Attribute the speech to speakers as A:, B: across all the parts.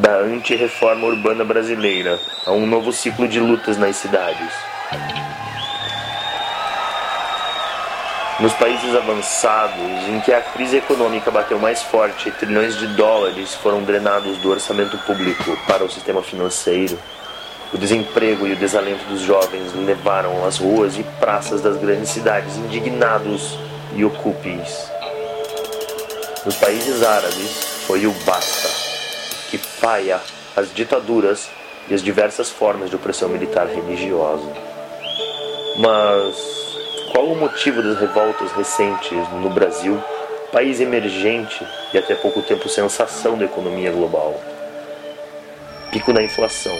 A: da anti-reforma urbana brasileira a um novo ciclo de lutas nas cidades. Nos países avançados, em que a crise econômica bateu mais forte trilhões de dólares foram drenados do orçamento público para o sistema financeiro, o desemprego e o desalento dos jovens levaram às ruas e praças das grandes cidades indignados e ocupes. Nos países árabes foi o basta, paia as ditaduras e as diversas formas de opressão militar religiosa. Mas qual o motivo das revoltas recentes no Brasil, país emergente e até pouco tempo sensação da economia global? Pico na inflação,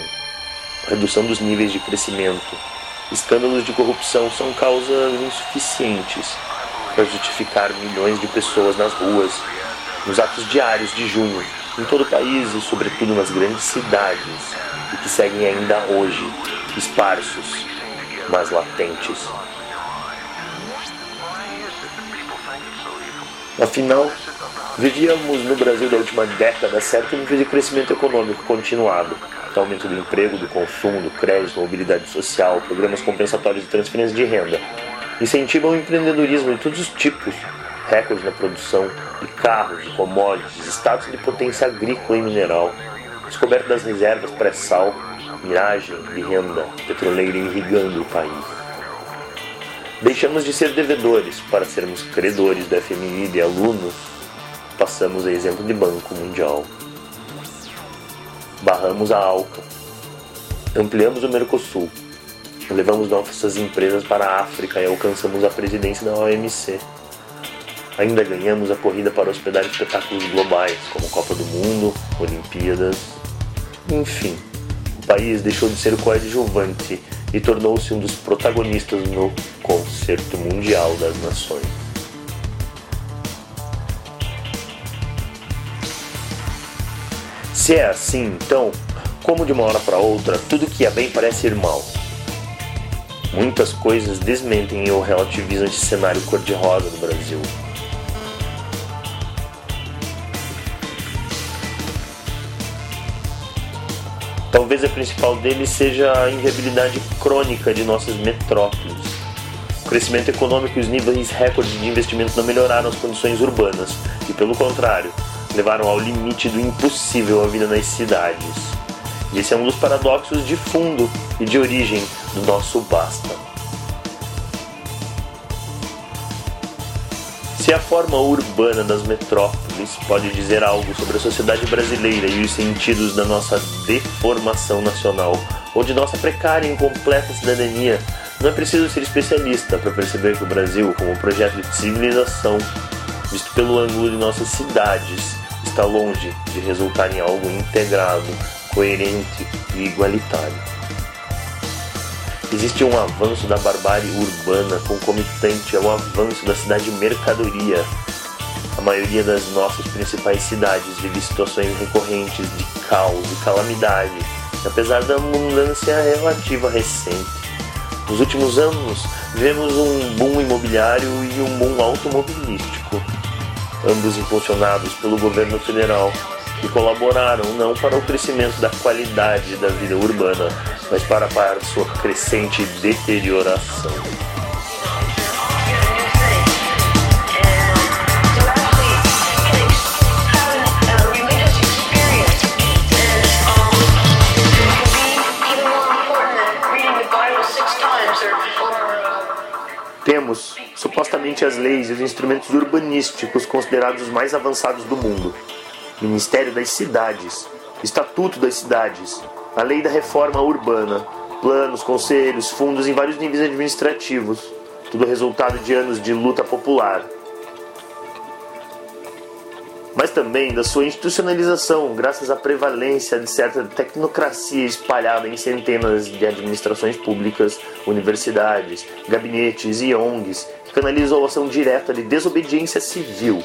A: redução dos níveis de crescimento, escândalos de corrupção são causas insuficientes para justificar milhões de pessoas nas ruas, nos atos diários de junho, em todo o país e sobretudo nas grandes cidades, e que seguem ainda hoje, esparsos, mas latentes. Afinal, vivíamos no Brasil da última década certo? Nível de crescimento econômico continuado, aumento do emprego, do consumo, do crédito, mobilidade social, programas compensatórios de transferência de renda, incentivam o empreendedorismo de todos os tipos, recorde na produção de carros, de commodities, status de potência agrícola e mineral, descoberta das reservas pré-sal, miragem de renda petroleira irrigando o país. Deixamos de ser devedores para sermos credores da FMI de alunos, passamos a exemplo de Banco Mundial. Barramos a ALCA, ampliamos o Mercosul, levamos nossas empresas para a África e alcançamos a presidência da OMC. Ainda ganhamos a corrida para hospedar espetáculos globais, como Copa do Mundo, Olimpíadas. Enfim, o país deixou de ser coadjuvante e tornou-se um dos protagonistas no Concerto Mundial das Nações. Se é assim, então, como de uma hora para outra, tudo que é bem parece ir mal? Muitas coisas desmentem ou relativizam esse cenário cor-de-rosa do Brasil. Talvez a principal deles seja a inviabilidade crônica de nossas metrópoles. O crescimento econômico e os níveis recordes de investimento não melhoraram as condições urbanas e, pelo contrário, levaram ao limite do impossível a vida nas cidades. Esse é um dos paradoxos de fundo e de origem do nosso basta. Se a forma urbana das metrópoles pode dizer algo sobre a sociedade brasileira e os sentidos da nossa deformação nacional ou de nossa precária e incompleta cidadania, não é preciso ser especialista para perceber que o Brasil, como projeto de civilização, visto pelo ângulo de nossas cidades, está longe de resultar em algo integrado, coerente e igualitário. Existe um avanço da barbárie urbana concomitante ao avanço da cidade mercadoria. A maioria das nossas principais cidades vive situações recorrentes de caos e calamidade, apesar da abundância relativa recente. Nos últimos anos, vemos um boom imobiliário e um boom automobilístico, ambos impulsionados pelo governo federal, que colaboraram não para o crescimento da qualidade da vida urbana, mas para, para sua crescente deterioração. Temos, supostamente, as leis e os instrumentos urbanísticos considerados os mais avançados do mundo. Ministério das Cidades, Estatuto das Cidades, a Lei da Reforma Urbana, planos, conselhos, fundos em vários níveis administrativos, tudo resultado de anos de luta popular. Mas também da sua institucionalização, graças à prevalência de certa tecnocracia espalhada em centenas de administrações públicas, universidades, gabinetes e ONGs, que canalizou a ação direta de desobediência civil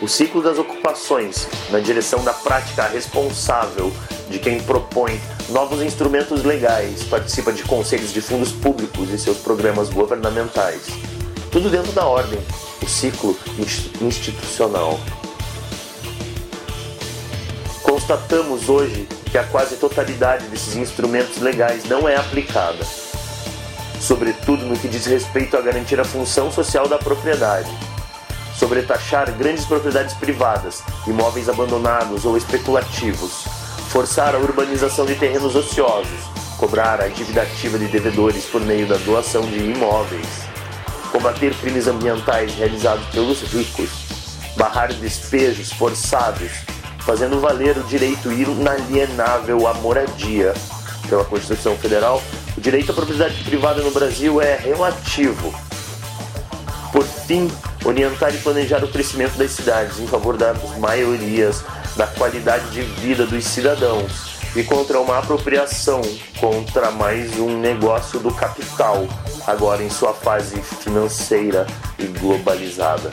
A: o ciclo das ocupações na direção da prática responsável de quem propõe novos instrumentos legais, participa de conselhos de fundos públicos e seus programas governamentais. Tudo dentro da ordem, o ciclo institucional. Constatamos hoje que a quase totalidade desses instrumentos legais não é aplicada, sobretudo no que diz respeito a garantir a função social da propriedade, sobretaxar grandes propriedades privadas, imóveis abandonados ou especulativos, forçar a urbanização de terrenos ociosos, cobrar a dívida ativa de devedores por meio da doação de imóveis, combater crimes ambientais realizados pelos ricos, barrar despejos forçados, fazendo valer o direito inalienável à moradia. Pela Constituição Federal, o direito à propriedade privada no Brasil é relativo. Por fim, orientar e planejar o crescimento das cidades em favor das maiorias, da qualidade de vida dos cidadãos e contra uma apropriação, contra mais um negócio do capital, agora em sua fase financeira e globalizada.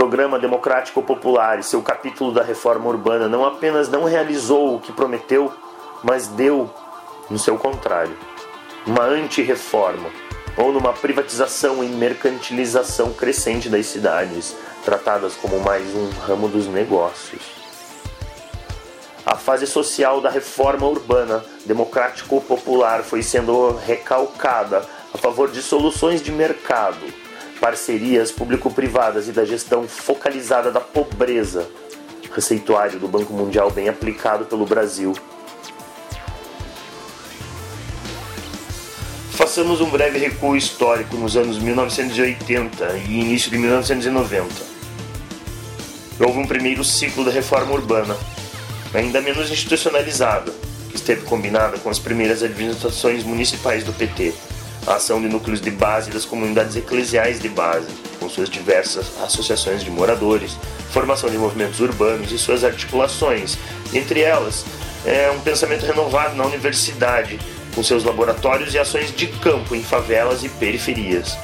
A: Programa democrático popular e seu capítulo da reforma urbana não apenas não realizou o que prometeu, mas deu no seu contrário, uma anti-reforma ou numa privatização e mercantilização crescente das cidades, tratadas como mais um ramo dos negócios. A fase social da reforma urbana democrático-popular foi sendo recalcada a favor de soluções de mercado, parcerias público-privadas e da gestão focalizada da pobreza, receituário do Banco Mundial bem aplicado pelo Brasil. Façamos um breve recuo histórico nos anos 1980 e início de 1990. Houve um primeiro ciclo da reforma urbana, ainda menos institucionalizada, que esteve combinada com as primeiras administrações municipais do PT, a ação de núcleos de base das comunidades eclesiais de base, com suas diversas associações de moradores, formação de movimentos urbanos e suas articulações, entre elas é um pensamento renovado na universidade, com seus laboratórios e ações de campo em favelas e periferias.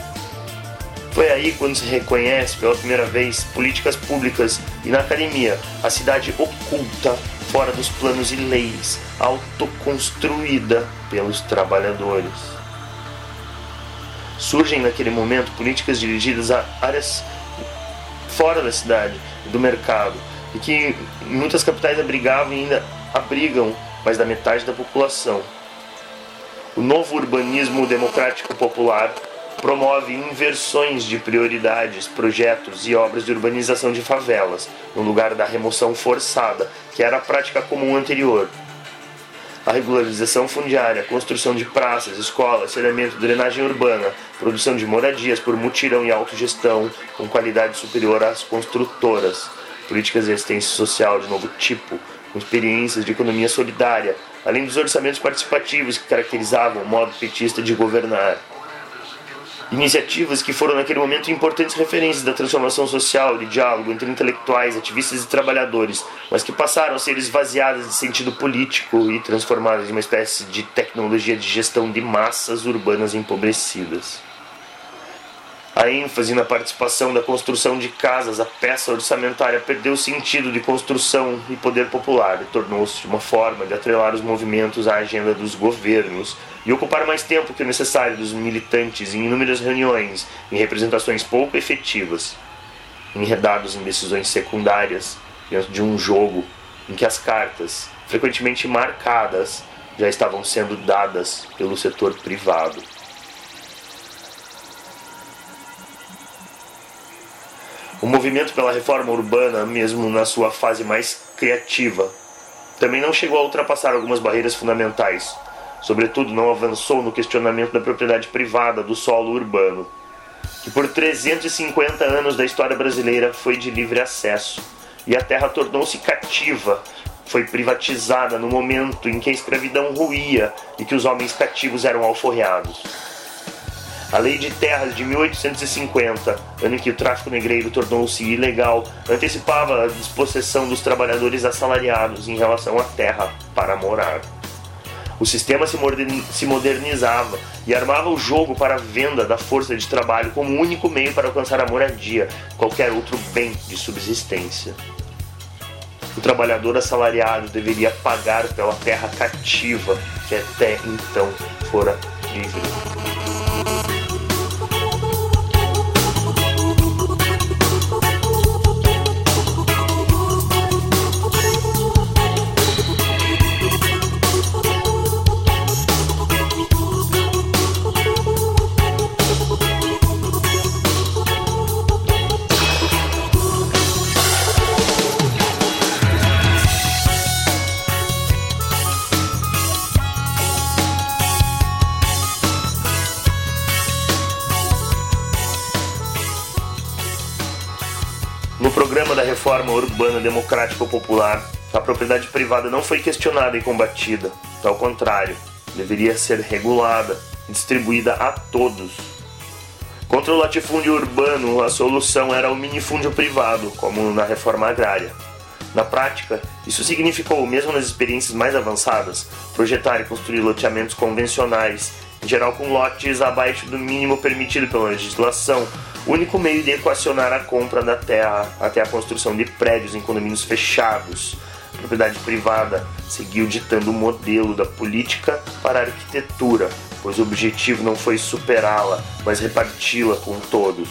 A: Foi aí quando se reconhece pela primeira vez políticas públicas e na academia a cidade oculta fora dos planos e leis, autoconstruída pelos trabalhadores. Surgem naquele momento políticas dirigidas a áreas fora da cidade, do mercado, e que muitas capitais abrigavam e ainda abrigam mais da metade da população. O novo urbanismo democrático popular promove inversões de prioridades, projetos e obras de urbanização de favelas, no lugar da remoção forçada, que era a prática comum anterior. A regularização fundiária, construção de praças, escolas, saneamento, drenagem urbana, produção de moradias por mutirão e autogestão, com qualidade superior às construtoras, políticas de assistência social de novo tipo, com experiências de economia solidária, além dos orçamentos participativos que caracterizavam o modo petista de governar. Iniciativas que foram naquele momento importantes referências da transformação social, de diálogo entre intelectuais, ativistas e trabalhadores, mas que passaram a ser esvaziadas de sentido político e transformadas em uma espécie de tecnologia de gestão de massas urbanas empobrecidas. A ênfase na participação da construção de casas, a peça orçamentária perdeu o sentido de construção e poder popular e tornou-se uma forma de atrelar os movimentos à agenda dos governos e ocupar mais tempo que o necessário dos militantes em inúmeras reuniões, em representações pouco efetivas, enredados em decisões secundárias de um jogo em que as cartas, frequentemente marcadas, já estavam sendo dadas pelo setor privado. O movimento pela reforma urbana, mesmo na sua fase mais criativa, também não chegou a ultrapassar algumas barreiras fundamentais. Sobretudo, não avançou no questionamento da propriedade privada do solo urbano, que por 350 anos da história brasileira foi de livre acesso, e a terra tornou-se cativa, foi privatizada no momento em que a escravidão ruía e que os homens cativos eram alforreados. A Lei de Terras de 1850, ano em que o tráfico negreiro tornou-se ilegal, antecipava a dispossessão dos trabalhadores assalariados em relação à terra para morar. O sistema se modernizava e armava o jogo para a venda da força de trabalho como único meio para alcançar a moradia, qualquer outro bem de subsistência. o trabalhador assalariado deveria pagar pela terra cativa que até então fora livre. Reforma urbana democrática ou popular, a propriedade privada não foi questionada e combatida. Ao contrário, deveria ser regulada e distribuída a todos. Contra o latifúndio urbano, a solução era o minifúndio privado, como na reforma agrária. Na prática, isso significou, mesmo nas experiências mais avançadas, projetar e construir loteamentos convencionais, em geral com lotes abaixo do mínimo permitido pela legislação, único meio de equacionar a compra da terra até a construção de prédios em condomínios fechados. A propriedade privada seguiu ditando o modelo da política para a arquitetura, pois o objetivo não foi superá-la, mas reparti-la com todos.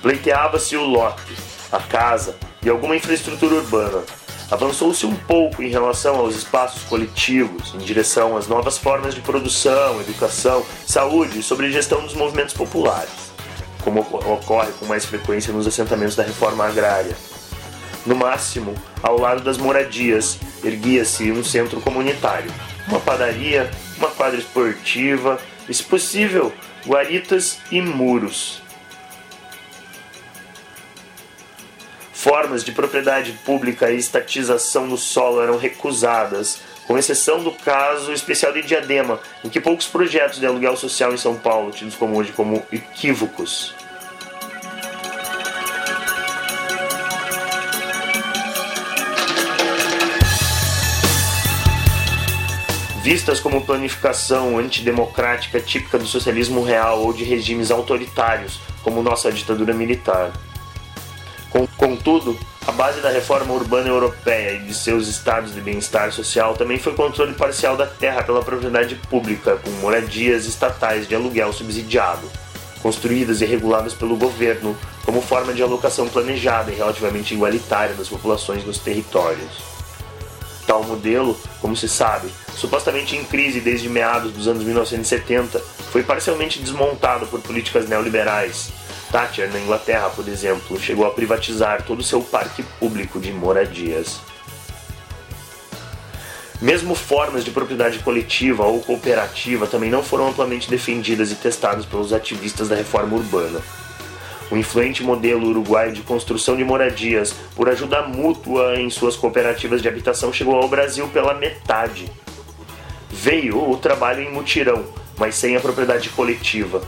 A: Pleiteava-se o lote, a casa e alguma infraestrutura urbana. Avançou-se um pouco em relação aos espaços coletivos, em direção às novas formas de produção, educação, saúde e sobre gestão dos movimentos populares como ocorre com mais frequência nos assentamentos da reforma agrária. No máximo, ao lado das moradias, erguia-se um centro comunitário, uma padaria, uma quadra esportiva e, se possível, guaritas e muros. Formas de propriedade pública e estatização do solo eram recusadas, com exceção do caso especial de Diadema, em que poucos projetos de aluguel social em São Paulo, tidos como hoje como equívocos. Vistas como planificação antidemocrática típica do socialismo real ou de regimes autoritários, como nossa ditadura militar. Contudo, a base da reforma urbana europeia e de seus estados de bem-estar social também foi o controle parcial da terra pela propriedade pública, com moradias estatais de aluguel subsidiado, construídas e reguladas pelo governo como forma de alocação planejada e relativamente igualitária das populações nos territórios. Tal modelo, como se sabe, supostamente em crise desde meados dos anos 1970, foi parcialmente desmontado por políticas neoliberais, Thatcher, na Inglaterra, por exemplo, chegou a privatizar todo o seu parque público de moradias. Mesmo formas de propriedade coletiva ou cooperativa também não foram amplamente defendidas e testadas pelos ativistas da reforma urbana. O influente modelo uruguaio de construção de moradias por ajuda mútua em suas cooperativas de habitação chegou ao Brasil pela metade. Veio o trabalho em mutirão, mas sem a propriedade coletiva.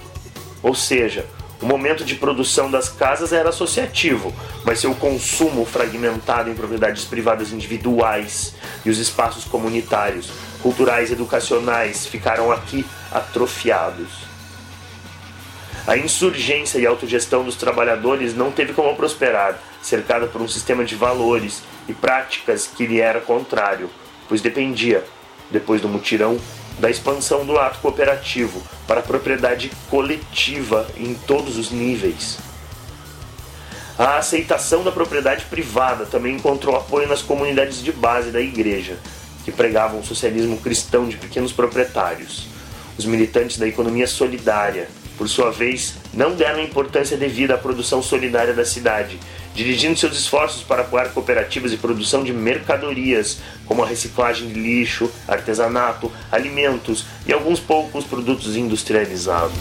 A: Ou seja, o momento de produção das casas era associativo, mas seu consumo fragmentado em propriedades privadas individuais e os espaços comunitários, culturais e educacionais ficaram aqui atrofiados. A insurgência e autogestão dos trabalhadores não teve como prosperar, cercada por um sistema de valores e práticas que lhe era contrário, pois dependia, depois do mutirão, da expansão do ato cooperativo para a propriedade coletiva em todos os níveis. A aceitação da propriedade privada também encontrou apoio nas comunidades de base da igreja, que pregavam o socialismo cristão de pequenos proprietários. Os militantes da economia solidária, por sua vez, não deram importância devida à produção solidária da cidade dirigindo seus esforços para apoiar cooperativas e produção de mercadorias, como a reciclagem de lixo, artesanato, alimentos e alguns poucos produtos industrializados.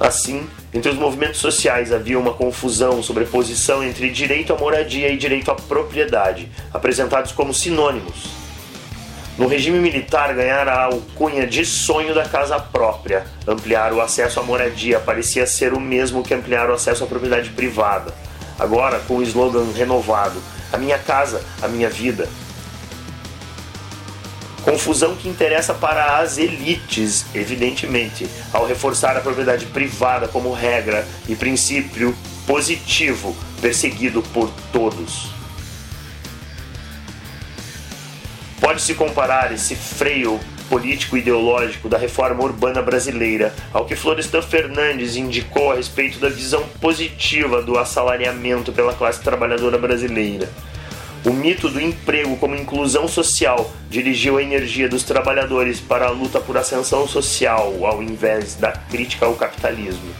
A: Assim, entre os movimentos sociais havia uma confusão sobre a posição entre direito à moradia e direito à propriedade, apresentados como sinônimos. No regime militar, ganhar a alcunha de sonho da casa própria, ampliar o acesso à moradia, parecia ser o mesmo que ampliar o acesso à propriedade privada. Agora, com o slogan renovado: A minha casa, a minha vida. Confusão que interessa para as elites, evidentemente, ao reforçar a propriedade privada como regra e princípio positivo perseguido por todos. Pode-se comparar esse freio político-ideológico da reforma urbana brasileira ao que Florestan Fernandes indicou a respeito da visão positiva do assalariamento pela classe trabalhadora brasileira. O mito do emprego como inclusão social dirigiu a energia dos trabalhadores para a luta por ascensão social, ao invés da crítica ao capitalismo.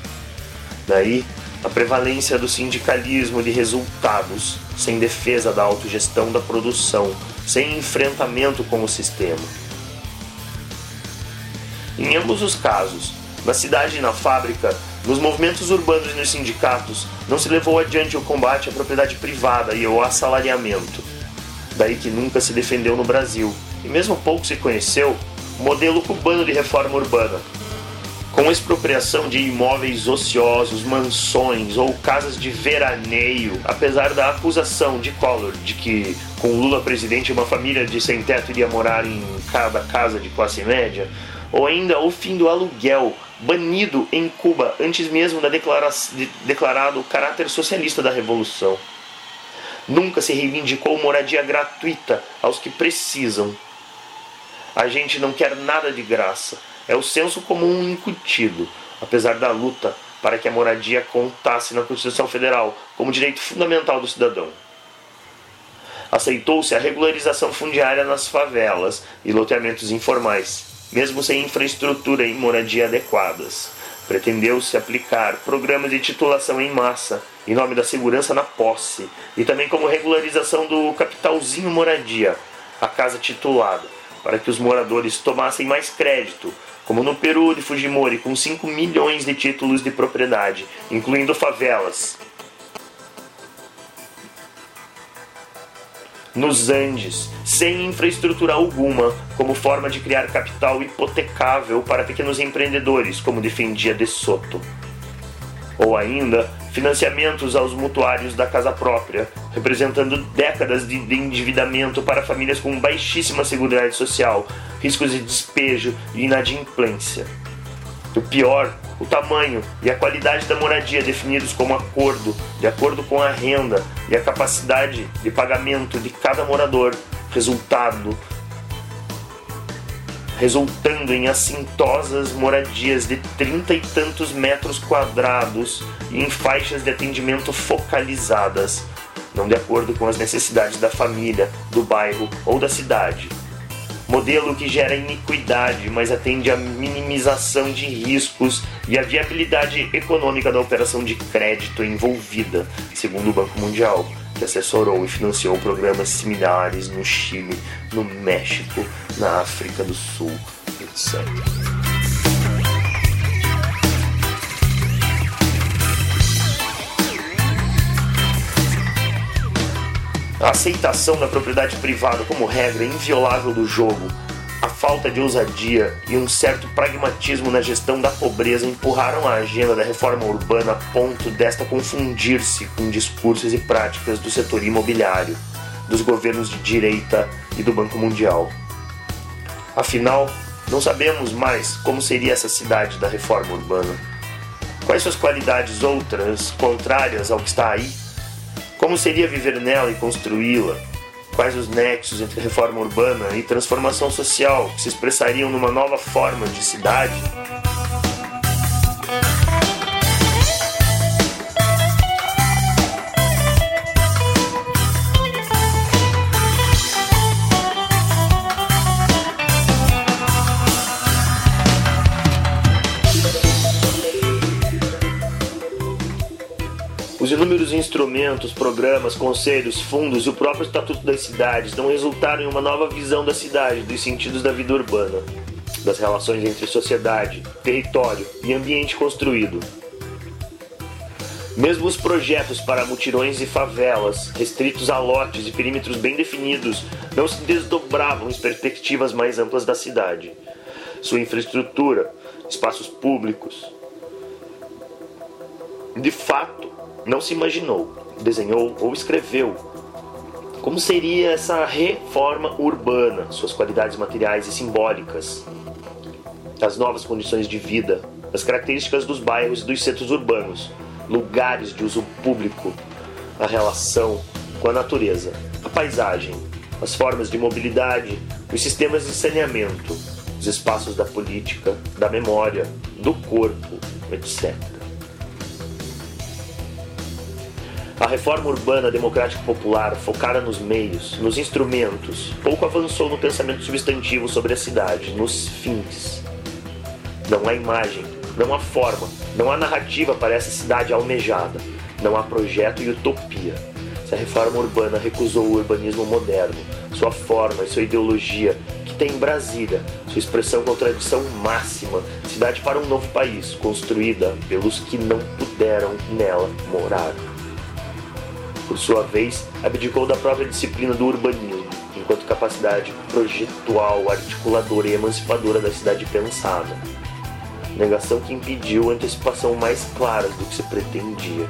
A: Daí, a prevalência do sindicalismo de resultados, sem defesa da autogestão da produção, sem enfrentamento com o sistema. Em ambos os casos, na cidade e na fábrica, nos movimentos urbanos e nos sindicatos, não se levou adiante o combate à propriedade privada e ao assalariamento. Daí que nunca se defendeu no Brasil, e mesmo pouco se conheceu, o modelo cubano de reforma urbana. Com expropriação de imóveis ociosos, mansões ou casas de veraneio, apesar da acusação de Collor de que, com Lula presidente, uma família de sem teto iria morar em cada casa de classe média, ou ainda o fim do aluguel, banido em Cuba antes mesmo da de declarado caráter socialista da revolução. Nunca se reivindicou moradia gratuita aos que precisam. A gente não quer nada de graça. É o senso comum incutido, apesar da luta para que a moradia contasse na Constituição Federal como direito fundamental do cidadão. Aceitou-se a regularização fundiária nas favelas e loteamentos informais mesmo sem infraestrutura e moradia adequadas. Pretendeu-se aplicar programas de titulação em massa, em nome da segurança na posse, e também como regularização do capitalzinho moradia, a casa titulada, para que os moradores tomassem mais crédito, como no Peru de Fujimori, com 5 milhões de títulos de propriedade, incluindo favelas, nos Andes, sem infraestrutura alguma, como forma de criar capital hipotecável para pequenos empreendedores, como defendia De Soto. Ou ainda, financiamentos aos mutuários da casa própria, representando décadas de endividamento para famílias com baixíssima seguridade social, riscos de despejo e inadimplência. O pior o tamanho e a qualidade da moradia definidos como acordo, de acordo com a renda e a capacidade de pagamento de cada morador, resultado resultando em assintosas moradias de trinta e tantos metros quadrados e em faixas de atendimento focalizadas, não de acordo com as necessidades da família, do bairro ou da cidade modelo que gera iniquidade, mas atende à minimização de riscos e à viabilidade econômica da operação de crédito envolvida, segundo o Banco Mundial, que assessorou e financiou programas similares no Chile, no México, na África do Sul, etc. A aceitação da propriedade privada como regra inviolável do jogo, a falta de ousadia e um certo pragmatismo na gestão da pobreza empurraram a agenda da reforma urbana a ponto desta confundir-se com discursos e práticas do setor imobiliário, dos governos de direita e do Banco Mundial. Afinal, não sabemos mais como seria essa cidade da reforma urbana. Quais suas qualidades outras, contrárias ao que está aí? Como seria viver nela e construí-la? Quais os nexos entre reforma urbana e transformação social que se expressariam numa nova forma de cidade? Inúmeros instrumentos, programas, conselhos, fundos e o próprio Estatuto das Cidades não resultaram em uma nova visão da cidade, dos sentidos da vida urbana, das relações entre sociedade, território e ambiente construído. Mesmo os projetos para mutirões e favelas, restritos a lotes e perímetros bem definidos, não se desdobravam em perspectivas mais amplas da cidade. Sua infraestrutura, espaços públicos, de fato, não se imaginou, desenhou ou escreveu Como seria essa reforma urbana, suas qualidades materiais e simbólicas, as novas condições de vida, as características dos bairros e dos centros urbanos, lugares de uso público, a relação com a natureza, a paisagem, as formas de mobilidade, os sistemas de saneamento, os espaços da política, da memória, do corpo, etc. A reforma urbana democrática popular, focada nos meios, nos instrumentos, pouco avançou no pensamento substantivo sobre a cidade, nos fins. Não há imagem, não há forma, não há narrativa para essa cidade almejada, não há projeto e utopia. Se a reforma urbana recusou o urbanismo moderno, sua forma e sua ideologia, que tem em Brasília, sua expressão com tradição máxima, cidade para um novo país, construída pelos que não puderam nela morar. Por sua vez, abdicou da própria disciplina do urbanismo, enquanto capacidade projetual, articuladora e emancipadora da cidade pensada negação que impediu antecipação mais claras do que se pretendia.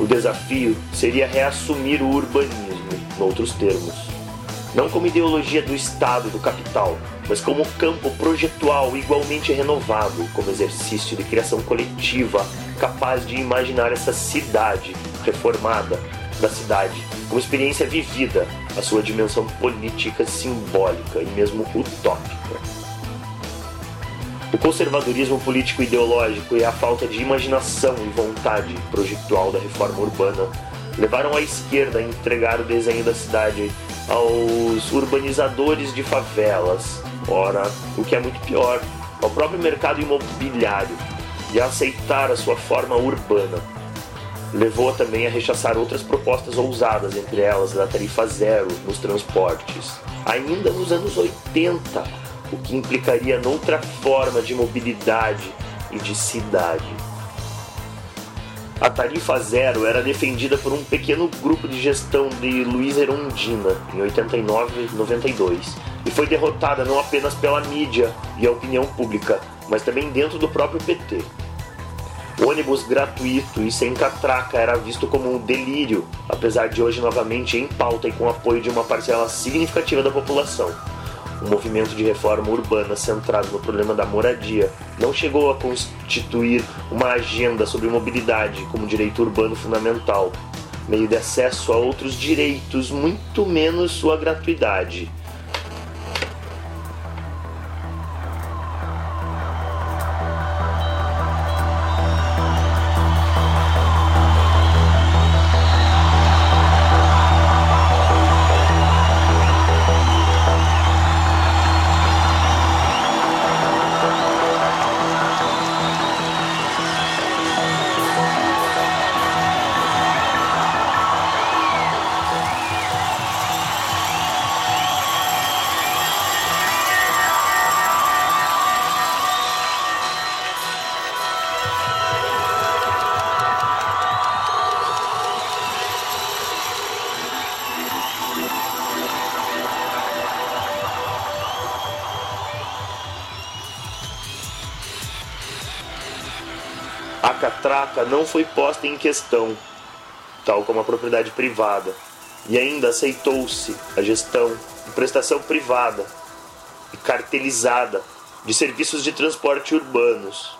A: O desafio seria reassumir o urbanismo, em outros termos, não como ideologia do Estado do capital, mas como campo projetual igualmente renovado, como exercício de criação coletiva capaz de imaginar essa cidade reformada da cidade como experiência vivida, a sua dimensão política, simbólica e mesmo utópica. O conservadorismo político-ideológico e a falta de imaginação e vontade projetual da reforma urbana levaram a esquerda a entregar o desenho da cidade aos urbanizadores de favelas, ora, o que é muito pior, ao próprio mercado imobiliário e a aceitar a sua forma urbana. Levou também a rechaçar outras propostas ousadas, entre elas da tarifa zero nos transportes. Ainda nos anos 80, o que implicaria noutra forma de mobilidade e de cidade. A tarifa zero era defendida por um pequeno grupo de gestão de Luiz Erundina em 89 e 92 e foi derrotada não apenas pela mídia e a opinião pública, mas também dentro do próprio PT. O ônibus gratuito e sem catraca era visto como um delírio, apesar de hoje novamente em pauta e com apoio de uma parcela significativa da população um movimento de reforma urbana centrado no problema da moradia, não chegou a constituir uma agenda sobre mobilidade como direito urbano fundamental, meio de acesso a outros direitos, muito menos sua gratuidade. Não foi posta em questão, tal como a propriedade privada, e ainda aceitou-se a gestão de prestação privada e cartelizada de serviços de transporte urbanos,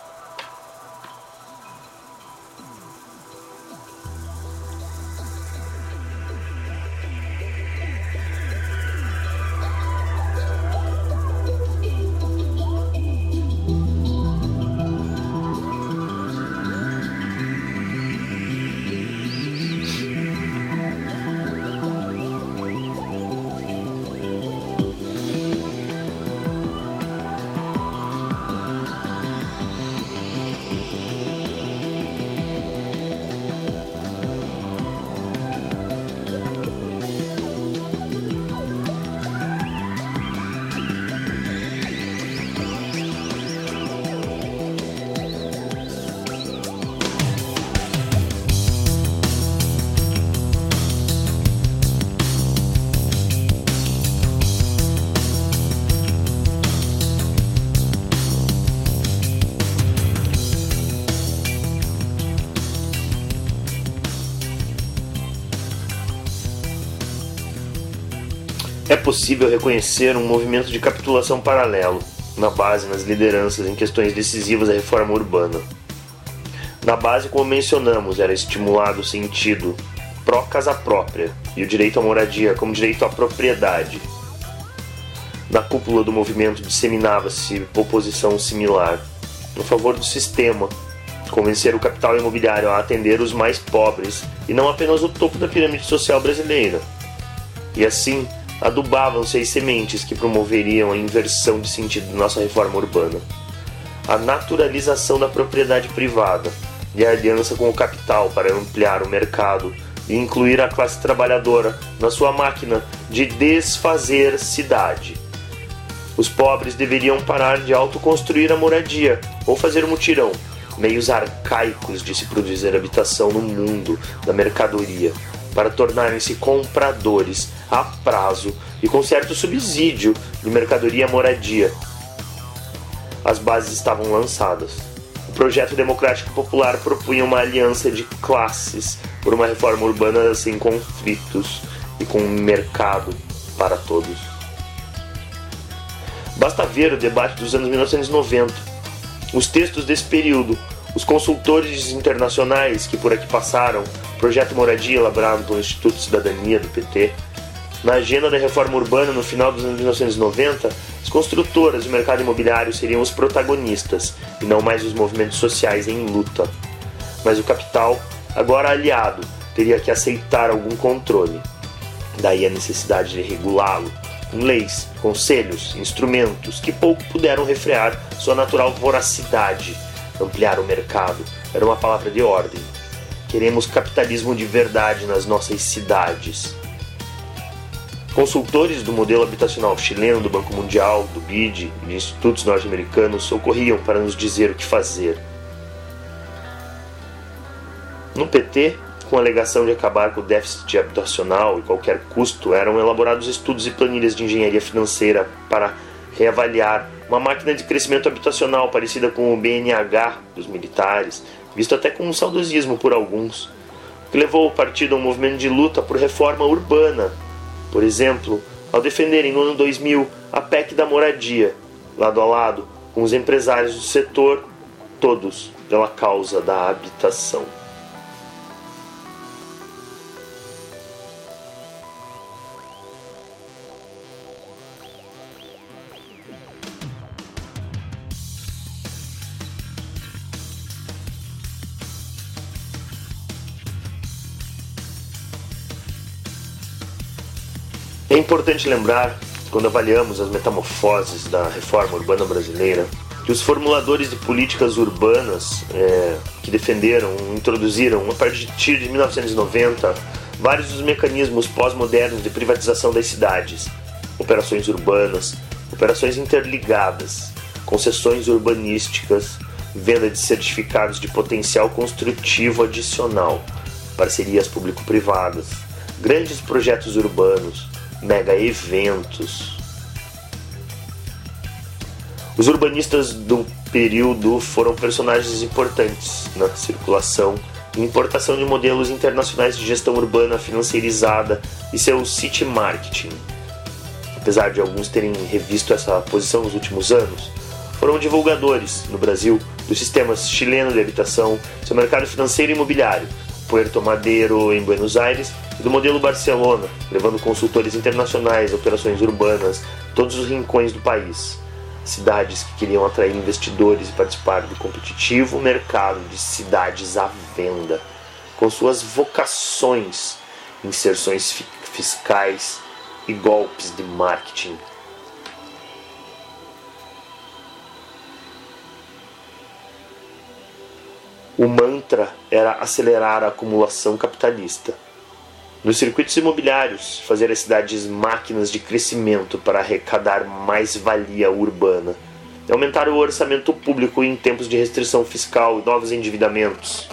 A: possível reconhecer um movimento de capitulação paralelo, na base, nas lideranças em questões decisivas da reforma urbana. Na base, como mencionamos, era estimulado o sentido pró-casa própria e o direito à moradia como direito à propriedade. Na cúpula do movimento disseminava-se oposição similar, no favor do sistema, convencer o capital imobiliário a atender os mais pobres e não apenas o topo da pirâmide social brasileira. E assim, adubavam-se as sementes que promoveriam a inversão de sentido de nossa reforma urbana. A naturalização da propriedade privada e a aliança com o capital para ampliar o mercado e incluir a classe trabalhadora na sua máquina de desfazer cidade. Os pobres deveriam parar de autoconstruir a moradia ou fazer mutirão, meios arcaicos de se produzir habitação no mundo da mercadoria, para tornarem-se compradores a prazo e com certo subsídio de mercadoria moradia. As bases estavam lançadas. O projeto democrático popular propunha uma aliança de classes por uma reforma urbana sem conflitos e com um mercado para todos. Basta ver o debate dos anos 1990, os textos desse período, os consultores internacionais que por aqui passaram, projeto Moradia elaborado pelo Instituto de Cidadania do PT, na agenda da reforma urbana no final dos anos 1990, as construtoras e o mercado imobiliário seriam os protagonistas e não mais os movimentos sociais em luta. Mas o capital, agora aliado, teria que aceitar algum controle. Daí a necessidade de regulá-lo em leis, conselhos, instrumentos que pouco puderam refrear sua natural voracidade. Ampliar o mercado era uma palavra de ordem. Queremos capitalismo de verdade nas nossas cidades Consultores do modelo habitacional chileno, do Banco Mundial, do BID e de institutos norte-americanos ocorriam para nos dizer o que fazer. No PT, com a alegação de acabar com o déficit habitacional e qualquer custo, eram elaborados estudos e planilhas de engenharia financeira para reavaliar uma máquina de crescimento habitacional parecida com o BNH dos militares, visto até com um saudosismo por alguns, que levou o partido a um movimento de luta por reforma urbana por exemplo, ao defenderem no ano 2000 a PEC da moradia, lado a lado com os empresários do setor, todos pela causa da habitação. É importante lembrar, quando avaliamos as metamorfoses da reforma urbana brasileira, que os formuladores de políticas urbanas é, que defenderam, introduziram a partir de 1990 vários dos mecanismos pós-modernos de privatização das cidades, operações urbanas, operações interligadas, concessões urbanísticas, venda de certificados de potencial construtivo adicional, parcerias público-privadas, grandes projetos urbanos, mega eventos. Os urbanistas do período foram personagens importantes na circulação e importação de modelos internacionais de gestão urbana financeirizada e seu city marketing. Apesar de alguns terem revisto essa posição nos últimos anos, foram divulgadores no Brasil do sistema chileno de habitação, seu mercado financeiro e imobiliário, Puerto Madeiro em Buenos Aires e do modelo Barcelona, levando consultores internacionais, operações urbanas, todos os rincões do país. Cidades que queriam atrair investidores e participar do competitivo mercado de cidades à venda, com suas vocações, inserções fiscais e golpes de marketing. O mantra era acelerar a acumulação capitalista nos circuitos imobiliários, fazer as cidades máquinas de crescimento para arrecadar mais valia urbana. Aumentar o orçamento público em tempos de restrição fiscal e novos endividamentos.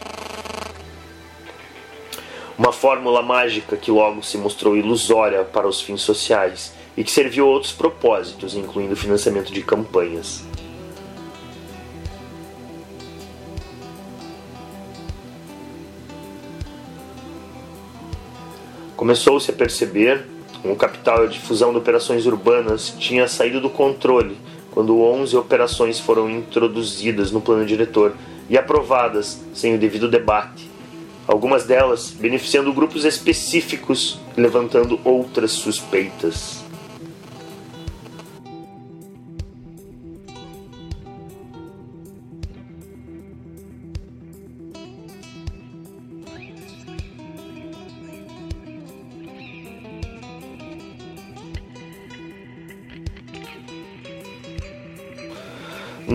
A: Uma fórmula mágica que logo se mostrou ilusória para os fins sociais e que serviu a outros propósitos, incluindo financiamento de campanhas. Começou-se a perceber O capital e a difusão de operações urbanas tinha saído do controle quando 11 operações foram introduzidas no plano diretor e aprovadas sem o devido debate. Algumas delas beneficiando grupos específicos, levantando outras suspeitas.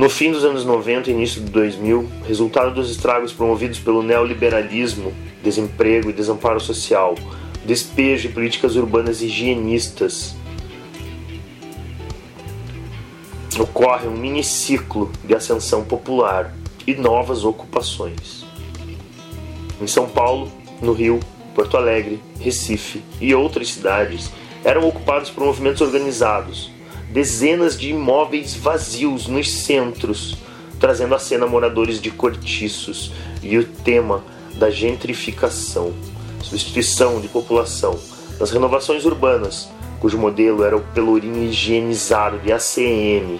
A: No fim dos anos 90 e início de 2000, resultado dos estragos promovidos pelo neoliberalismo, desemprego e desamparo social, despejo e políticas urbanas higienistas, ocorre um miniciclo de ascensão popular e novas ocupações. Em São Paulo, no Rio, Porto Alegre, Recife e outras cidades eram ocupados por movimentos organizados, dezenas de imóveis vazios nos centros, trazendo à cena moradores de cortiços e o tema da gentrificação, substituição de população nas renovações urbanas, cujo modelo era o pelourinho higienizado de ACM,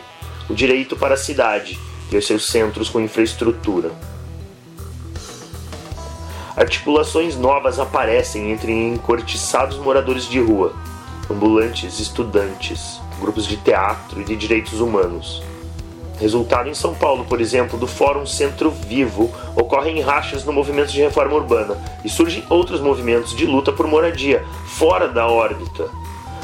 A: o direito para a cidade e os seus centros com infraestrutura. Articulações novas aparecem entre encortiçados moradores de rua, ambulantes estudantes, grupos de teatro e de direitos humanos. Resultado em São Paulo, por exemplo, do Fórum Centro Vivo, ocorrem rachas no movimento de reforma urbana e surgem outros movimentos de luta por moradia fora da órbita,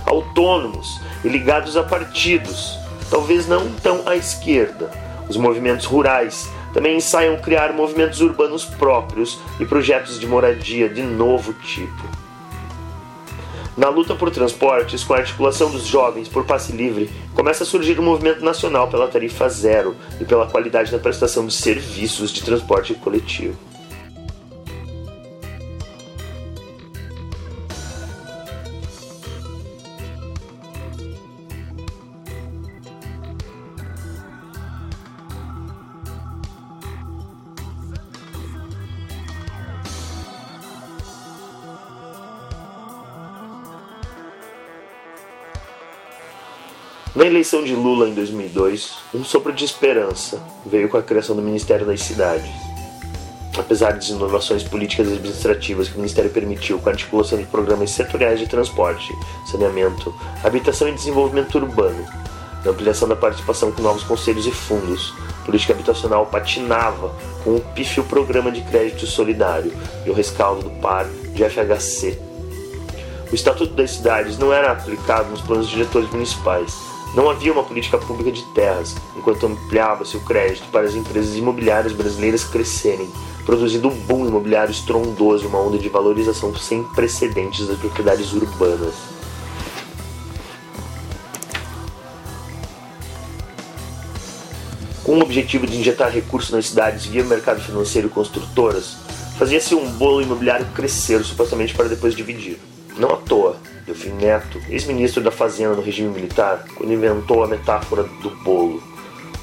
A: autônomos e ligados a partidos, talvez não tão à esquerda. Os movimentos rurais também ensaiam criar movimentos urbanos próprios e projetos de moradia de novo tipo. Na luta por transportes, com a articulação dos jovens por passe livre, começa a surgir um movimento nacional pela tarifa zero e pela qualidade da prestação de serviços de transporte coletivo. Na eleição de Lula em 2002, um sopro de esperança veio com a criação do Ministério das Cidades. Apesar das inovações políticas e administrativas que o Ministério permitiu com a articulação de programas setoriais de transporte, saneamento, habitação e desenvolvimento urbano, na ampliação da participação com novos conselhos e fundos, a política habitacional patinava com o pífio programa de crédito solidário e o rescaldo do par de FHC. O Estatuto das Cidades não era aplicado nos planos diretores municipais, não havia uma política pública de terras, enquanto ampliava-se o crédito para as empresas imobiliárias brasileiras crescerem, produzindo um boom imobiliário estrondoso e uma onda de valorização sem precedentes das propriedades urbanas. Com o objetivo de injetar recursos nas cidades via mercado financeiro e construtoras, fazia-se um bolo imobiliário crescer supostamente para depois dividir. Não à toa, Delfim Neto, ex-ministro da Fazenda no regime militar, quando inventou a metáfora do bolo.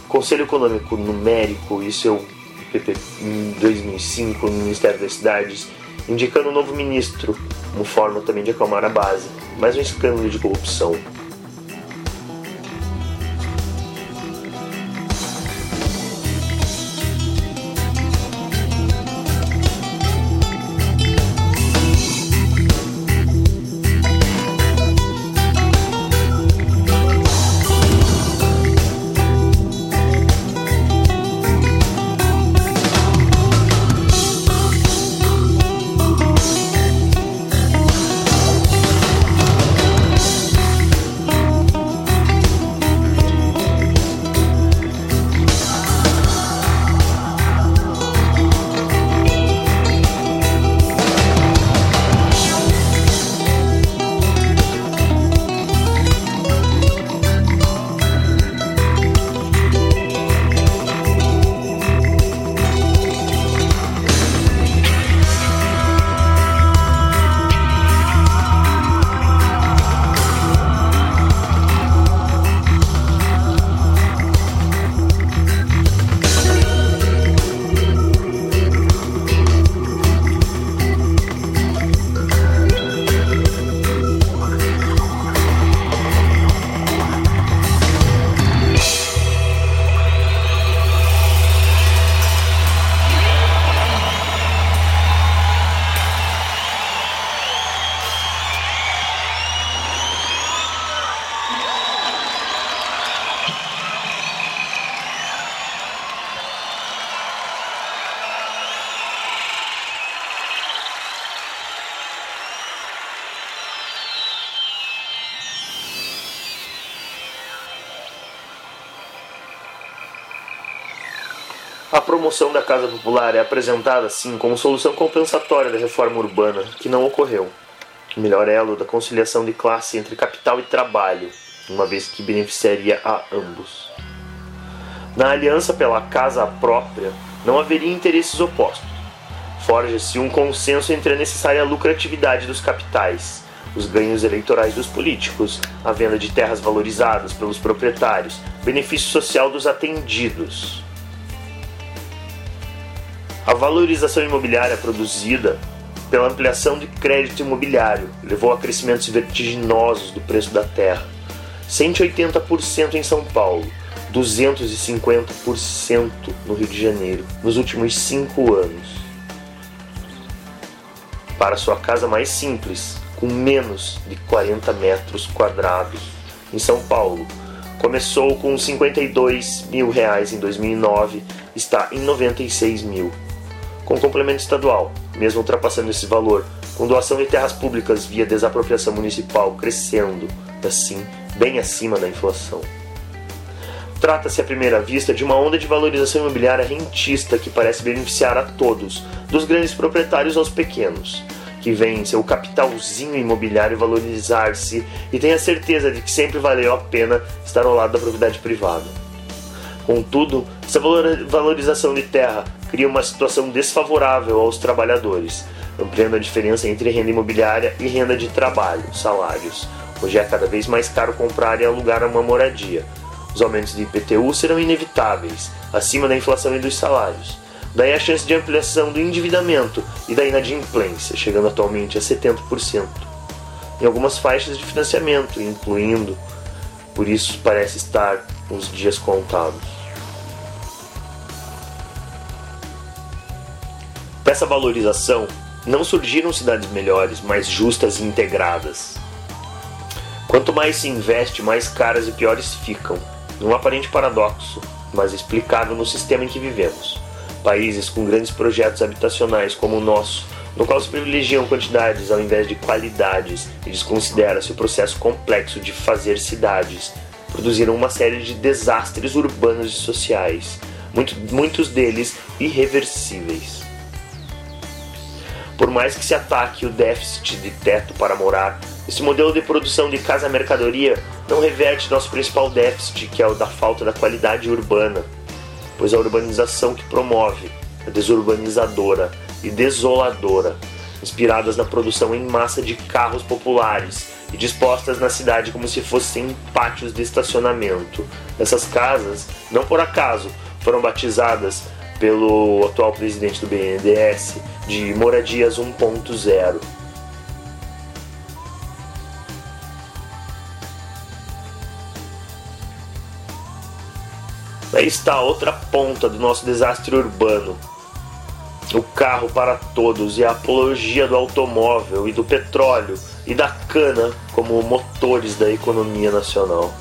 A: Conselho Econômico Numérico e seu PP em 2005 no Ministério das Cidades, indicando um novo ministro, como forma também de acalmar a base, mais um escândalo de corrupção. A promoção da Casa Popular é apresentada, assim, como solução compensatória da reforma urbana, que não ocorreu. O melhor elo da conciliação de classe entre capital e trabalho, uma vez que beneficiaria a ambos. Na aliança pela casa própria, não haveria interesses opostos. Forja-se um consenso entre a necessária lucratividade dos capitais, os ganhos eleitorais dos políticos, a venda de terras valorizadas pelos proprietários, benefício social dos atendidos. A valorização imobiliária produzida pela ampliação de crédito imobiliário levou a crescimentos vertiginosos do preço da terra. 180% em São Paulo, 250% no Rio de Janeiro, nos últimos cinco anos. Para sua casa mais simples, com menos de 40 metros quadrados, em São Paulo, começou com 52 mil reais em 2009, está em 96 mil com complemento estadual, mesmo ultrapassando esse valor, com doação de terras públicas via desapropriação municipal crescendo, assim, bem acima da inflação. Trata-se à primeira vista de uma onda de valorização imobiliária rentista que parece beneficiar a todos, dos grandes proprietários aos pequenos, que veem seu capitalzinho imobiliário valorizar-se e têm a certeza de que sempre valeu a pena estar ao lado da propriedade privada. Contudo, essa valorização de terra cria uma situação desfavorável aos trabalhadores, ampliando a diferença entre renda imobiliária e renda de trabalho, salários. Hoje é cada vez mais caro comprar e alugar uma moradia. Os aumentos de IPTU serão inevitáveis, acima da inflação e dos salários. Daí a chance de ampliação do endividamento e da inadimplência, chegando atualmente a 70%. Em algumas faixas de financiamento, incluindo, por isso parece estar os dias contados. Dessa valorização, não surgiram cidades melhores, mais justas e integradas. Quanto mais se investe, mais caras e piores ficam. Um aparente paradoxo, mas explicável no sistema em que vivemos. Países com grandes projetos habitacionais como o nosso, no qual se privilegiam quantidades ao invés de qualidades e desconsidera-se o processo complexo de fazer cidades, produziram uma série de desastres urbanos e sociais, muito, muitos deles irreversíveis. Por mais que se ataque o déficit de teto para morar, esse modelo de produção de casa-mercadoria não reverte nosso principal déficit, que é o da falta da qualidade urbana, pois a urbanização que promove é desurbanizadora e desoladora, inspiradas na produção em massa de carros populares e dispostas na cidade como se fossem pátios de estacionamento. Essas casas, não por acaso, foram batizadas pelo atual presidente do BNDES de Moradias 1.0. Aí está outra ponta do nosso desastre urbano. O carro para todos e a apologia do automóvel e do petróleo e da cana como motores da economia nacional.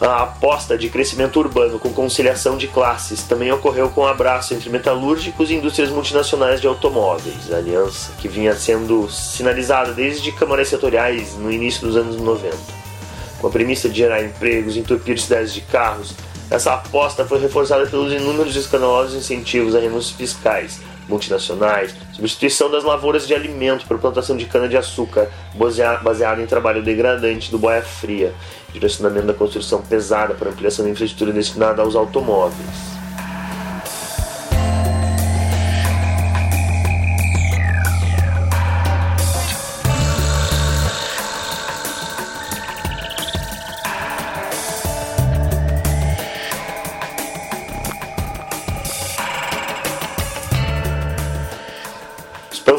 A: A aposta de crescimento urbano com conciliação de classes também ocorreu com o um abraço entre metalúrgicos e indústrias multinacionais de automóveis, aliança que vinha sendo sinalizada desde câmaras setoriais no início dos anos 90. Com a premissa de gerar empregos e entupir cidades de carros, essa aposta foi reforçada pelos inúmeros escandalosos incentivos a renúncias fiscais, multinacionais, substituição das lavouras de alimento por plantação de cana-de-açúcar, baseada em trabalho degradante do boia fria, direcionamento da construção pesada para ampliação da infraestrutura destinada aos automóveis.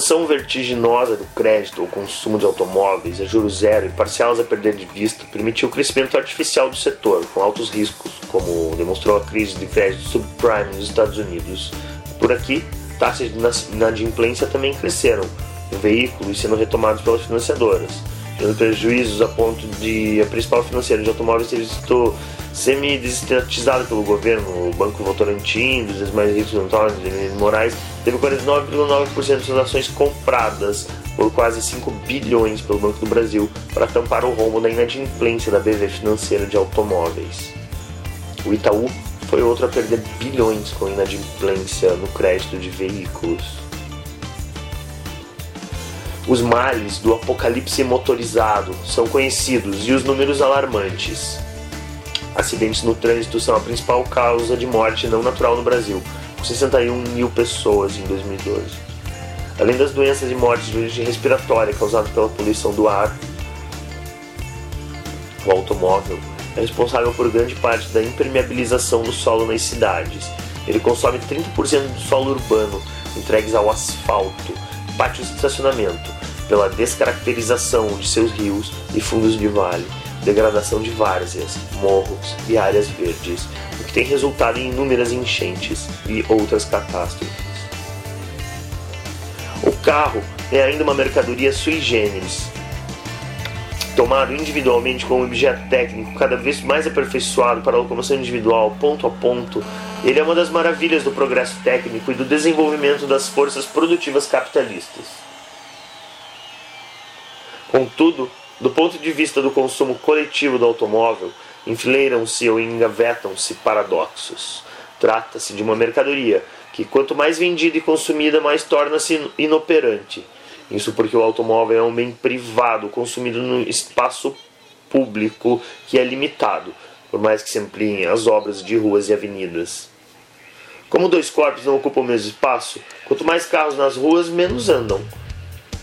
A: Expansão vertiginosa do crédito ou consumo de automóveis a juros zero e parcelas a perder de vista permitiu o crescimento artificial do setor, com altos riscos, como demonstrou a crise de crédito subprime nos Estados Unidos. Por aqui, taxas de inadimplência também cresceram, em veículos sendo retomados pelas financiadoras, gerando prejuízos a ponto de a principal financeira de automóveis ter visto semi-desestatizada pelo governo, o Banco Votorantim, dos mais ricos Antônio de Moraes, teve 49,9% de suas ações compradas por quase 5 bilhões pelo Banco do Brasil para tampar o rombo da inadimplência da BV financeira de automóveis. O Itaú foi outro a perder bilhões com inadimplência no crédito de veículos. Os males do apocalipse motorizado são conhecidos e os números alarmantes. Acidentes no trânsito são a principal causa de morte não natural no Brasil, com 61 mil pessoas em 2012. Além das doenças e mortes de origem respiratória causadas pela poluição do ar, o automóvel é responsável por grande parte da impermeabilização do solo nas cidades. Ele consome 30% do solo urbano entregues ao asfalto, pátios de estacionamento, pela descaracterização de seus rios e fundos de vale, degradação de várzeas, morros e áreas verdes, o que tem resultado em inúmeras enchentes e outras catástrofes. O carro é ainda uma mercadoria sui generis, tomado individualmente como objeto técnico cada vez mais aperfeiçoado para a locomoção individual ponto a ponto, ele é uma das maravilhas do progresso técnico e do desenvolvimento das forças produtivas capitalistas. Contudo, do ponto de vista do consumo coletivo do automóvel, enfileiram-se ou engavetam-se paradoxos. Trata-se de uma mercadoria que, quanto mais vendida e consumida, mais torna-se inoperante isso porque o automóvel é um bem privado, consumido no espaço público que é limitado, por mais que se ampliem as obras de ruas e avenidas. Como dois corpos não ocupam o mesmo espaço, quanto mais carros nas ruas, menos andam.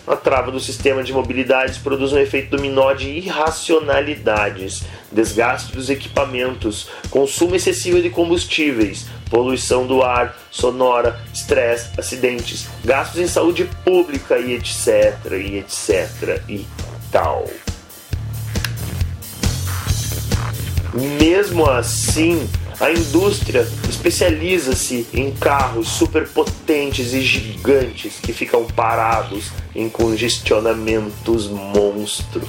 A: A trava do sistema de mobilidade produz um efeito dominó de irracionalidades, desgaste dos equipamentos, consumo excessivo de combustíveis, poluição do ar, sonora, estresse, acidentes, gastos em saúde pública e etc, e etc e tal. Mesmo assim, a indústria especializa-se em carros superpotentes e gigantes que ficam parados em congestionamentos monstro.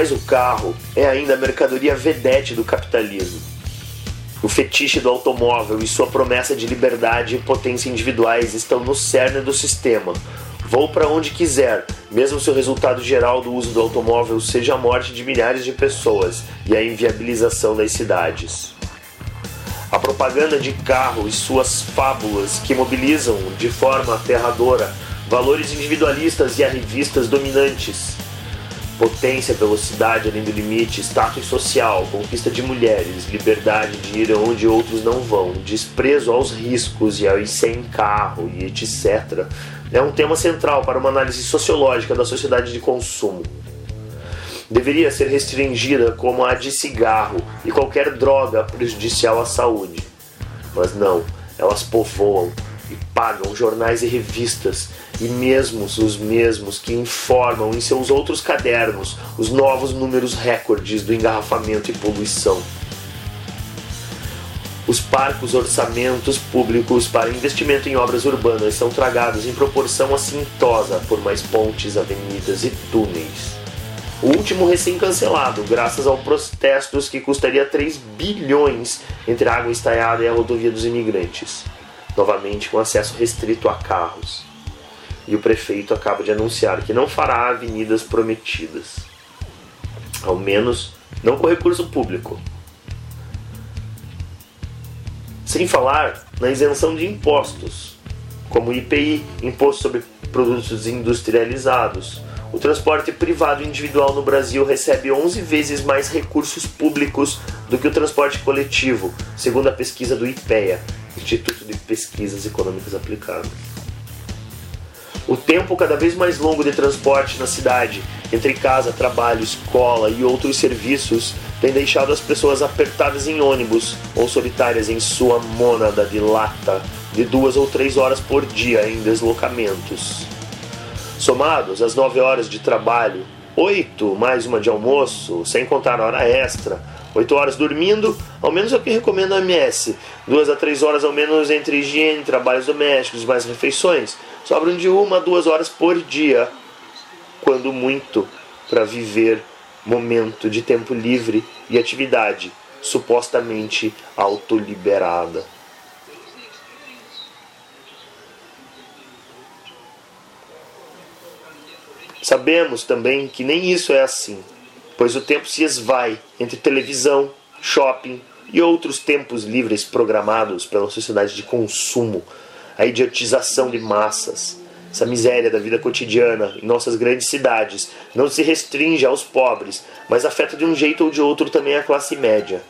A: Mas o carro é ainda a mercadoria vedete do capitalismo. O fetiche do automóvel e sua promessa de liberdade e potência individuais estão no cerne do sistema. Vou para onde quiser, mesmo se o resultado geral do uso do automóvel seja a morte de milhares de pessoas e a inviabilização das cidades. A propaganda de carro e suas fábulas que mobilizam de forma aterradora valores individualistas e arrivistas dominantes potência, velocidade além do limite, status social, conquista de mulheres, liberdade de ir onde outros não vão, desprezo aos riscos e ao ir sem carro e etc. É um tema central para uma análise sociológica da sociedade de consumo. Deveria ser restringida como a de cigarro e qualquer droga prejudicial à saúde. Mas não, elas povoam e pagam jornais e revistas, e mesmo os mesmos que informam em seus outros cadernos os novos números recordes do engarrafamento e poluição. Os parcos orçamentos públicos para investimento em obras urbanas são tragados em proporção assintosa por mais pontes, avenidas e túneis. O último recém-cancelado, graças aos protestos que custaria 3 bilhões entre a água estaiada e a rodovia dos imigrantes novamente com acesso restrito a carros. E o prefeito acaba de anunciar que não fará avenidas prometidas. Ao menos não com recurso público. Sem falar na isenção de impostos, como IPI, Imposto sobre Produtos Industrializados. O transporte privado individual no Brasil recebe 11 vezes mais recursos públicos do que o transporte coletivo, segundo a pesquisa do IPEA, Instituto de Pesquisas Econômicas Aplicadas. O tempo cada vez mais longo de transporte na cidade, entre casa, trabalho, escola e outros serviços, tem deixado as pessoas apertadas em ônibus ou solitárias em sua mônada de lata de duas ou três horas por dia em deslocamentos. Somados às nove horas de trabalho, oito mais uma de almoço, sem contar a hora extra, 8 horas dormindo, ao menos é o que recomenda a OMS. 2 a 3 horas ao menos entre higiene, trabalhos domésticos mais refeições. Sobram de 1 a 2 horas por dia, quando muito, para viver momento de tempo livre e atividade supostamente autoliberada. Sabemos também que nem isso é assim pois o tempo se esvai entre televisão, shopping e outros tempos livres programados pela sociedade de consumo, a idiotização de massas. Essa miséria da vida cotidiana em nossas grandes cidades não se restringe aos pobres, mas afeta de um jeito ou de outro também a classe média.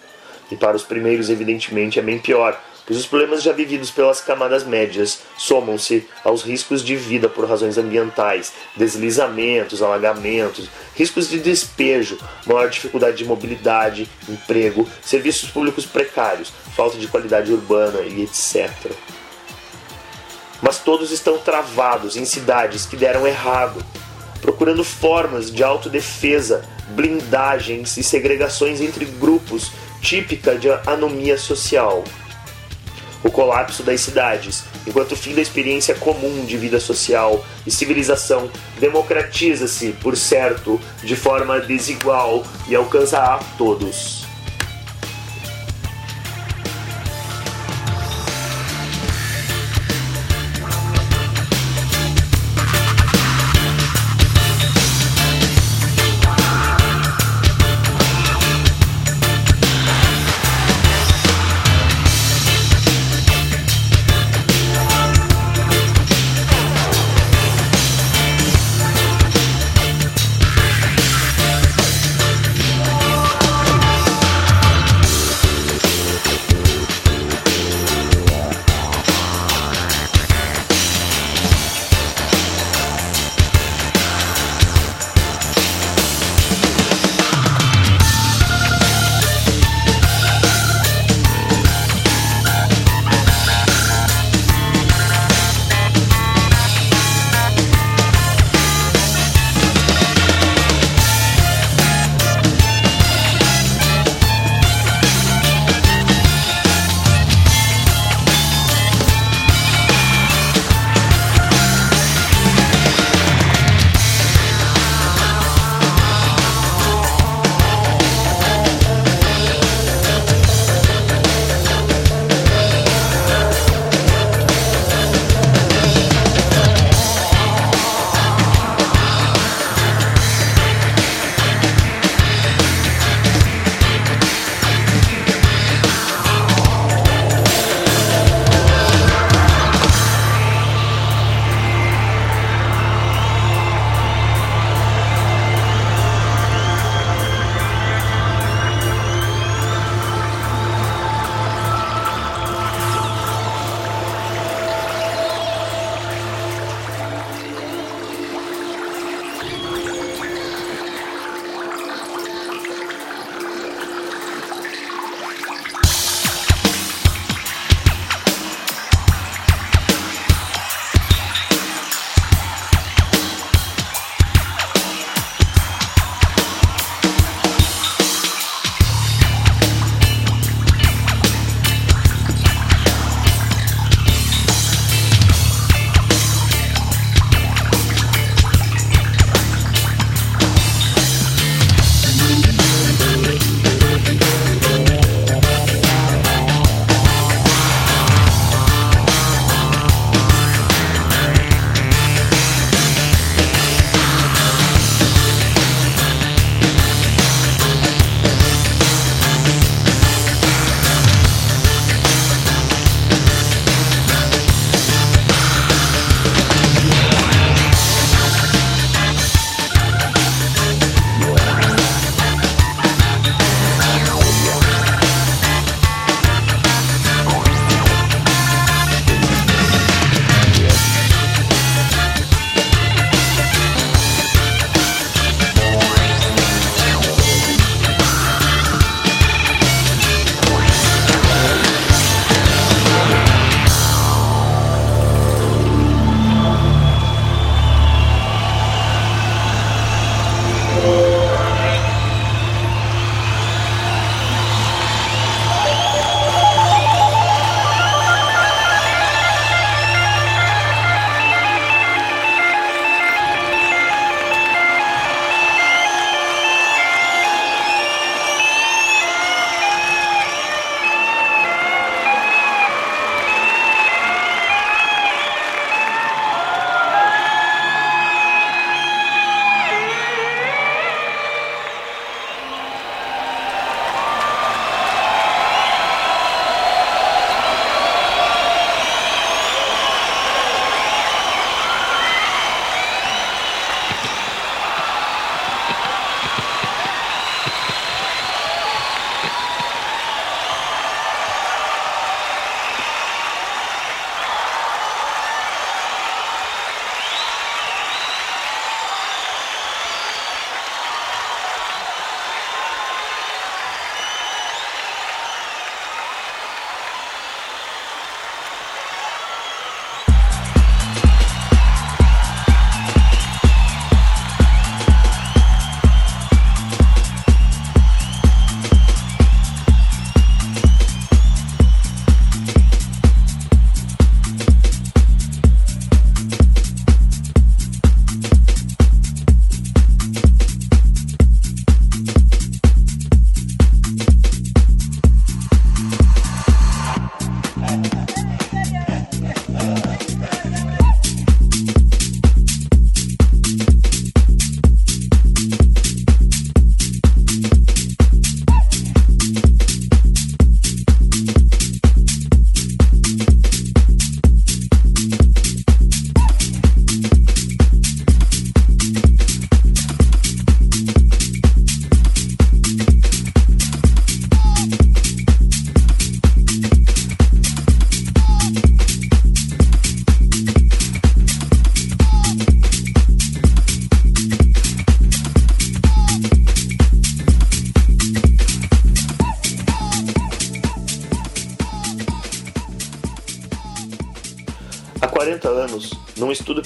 A: E para os primeiros, evidentemente, é bem pior, pois os problemas já vividos pelas camadas médias somam-se aos riscos de vida por razões ambientais, deslizamentos, alagamentos, riscos de despejo, maior dificuldade de mobilidade, emprego, serviços públicos precários, falta de qualidade urbana e etc. Mas todos estão travados em cidades que deram errado, procurando formas de autodefesa, blindagens e segregações entre grupos típica de anomia social o colapso das cidades, enquanto o fim da experiência comum de vida social e civilização democratiza-se, por certo, de forma desigual e alcança a todos.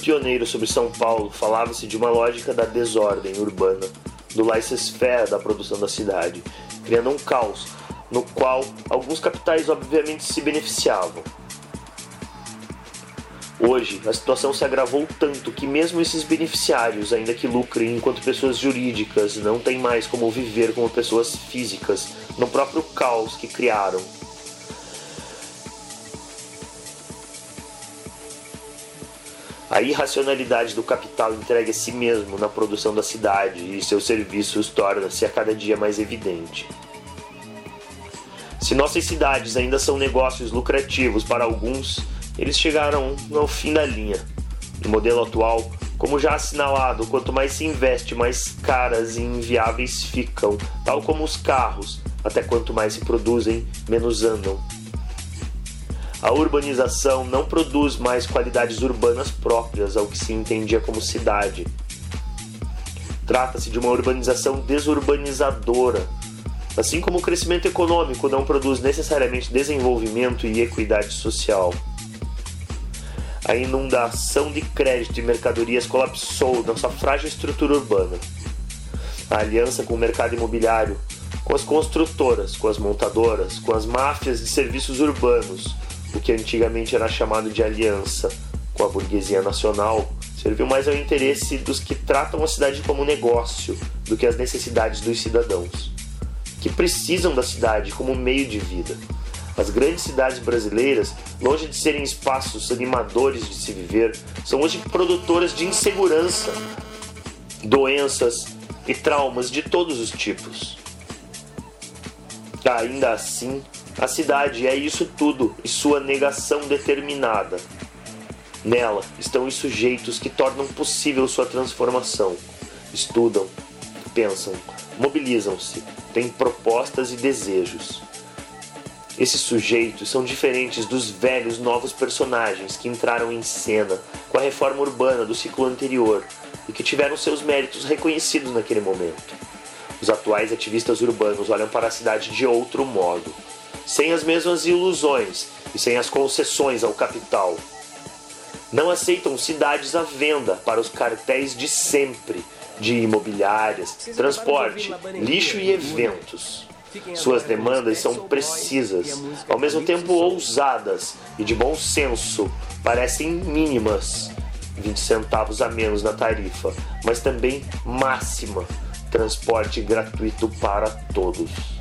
A: Pioneiro sobre São Paulo, falava-se de uma lógica da desordem urbana, do laissez-faire da produção da cidade, criando um caos no qual alguns capitais obviamente se beneficiavam. Hoje, a situação se agravou tanto que mesmo esses beneficiários, ainda que lucrem enquanto pessoas jurídicas, não têm mais como viver como pessoas físicas no próprio caos que criaram A irracionalidade do capital entregue a si mesmo na produção da cidade e seus serviços torna-se a cada dia mais evidente. Se nossas cidades ainda são negócios lucrativos para alguns, eles chegaram ao fim da linha. No modelo atual, como já assinalado, quanto mais se investe, mais caras e inviáveis ficam, tal como os carros, até quanto mais se produzem, menos andam. A urbanização não produz mais qualidades urbanas próprias ao que se entendia como cidade. Trata-se de uma urbanização desurbanizadora. Assim como o crescimento econômico não produz necessariamente desenvolvimento e equidade social. A inundação de crédito e mercadorias colapsou nossa frágil estrutura urbana. A aliança com o mercado imobiliário, com as construtoras, com as montadoras, com as máfias de serviços urbanos, o que antigamente era chamado de aliança com a burguesia nacional, serviu mais ao interesse dos que tratam a cidade como negócio do que as necessidades dos cidadãos, que precisam da cidade como meio de vida. As grandes cidades brasileiras, longe de serem espaços animadores de se viver, são hoje produtoras de insegurança, doenças e traumas de todos os tipos. Ainda assim, a cidade é isso tudo e sua negação determinada. Nela estão os sujeitos que tornam possível sua transformação. Estudam, pensam, mobilizam-se, têm propostas e desejos. Esses sujeitos são diferentes dos velhos novos personagens que entraram em cena com a reforma urbana do ciclo anterior e que tiveram seus méritos reconhecidos naquele momento. Os atuais ativistas urbanos olham para a cidade de outro modo sem as mesmas ilusões e sem as concessões ao capital. Não aceitam cidades à venda para os cartéis de sempre de imobiliárias, transporte, lixo e eventos. Suas demandas são precisas, ao mesmo tempo ousadas e de bom senso, parecem mínimas, 20 centavos a menos na tarifa, mas também máxima, transporte gratuito para todos.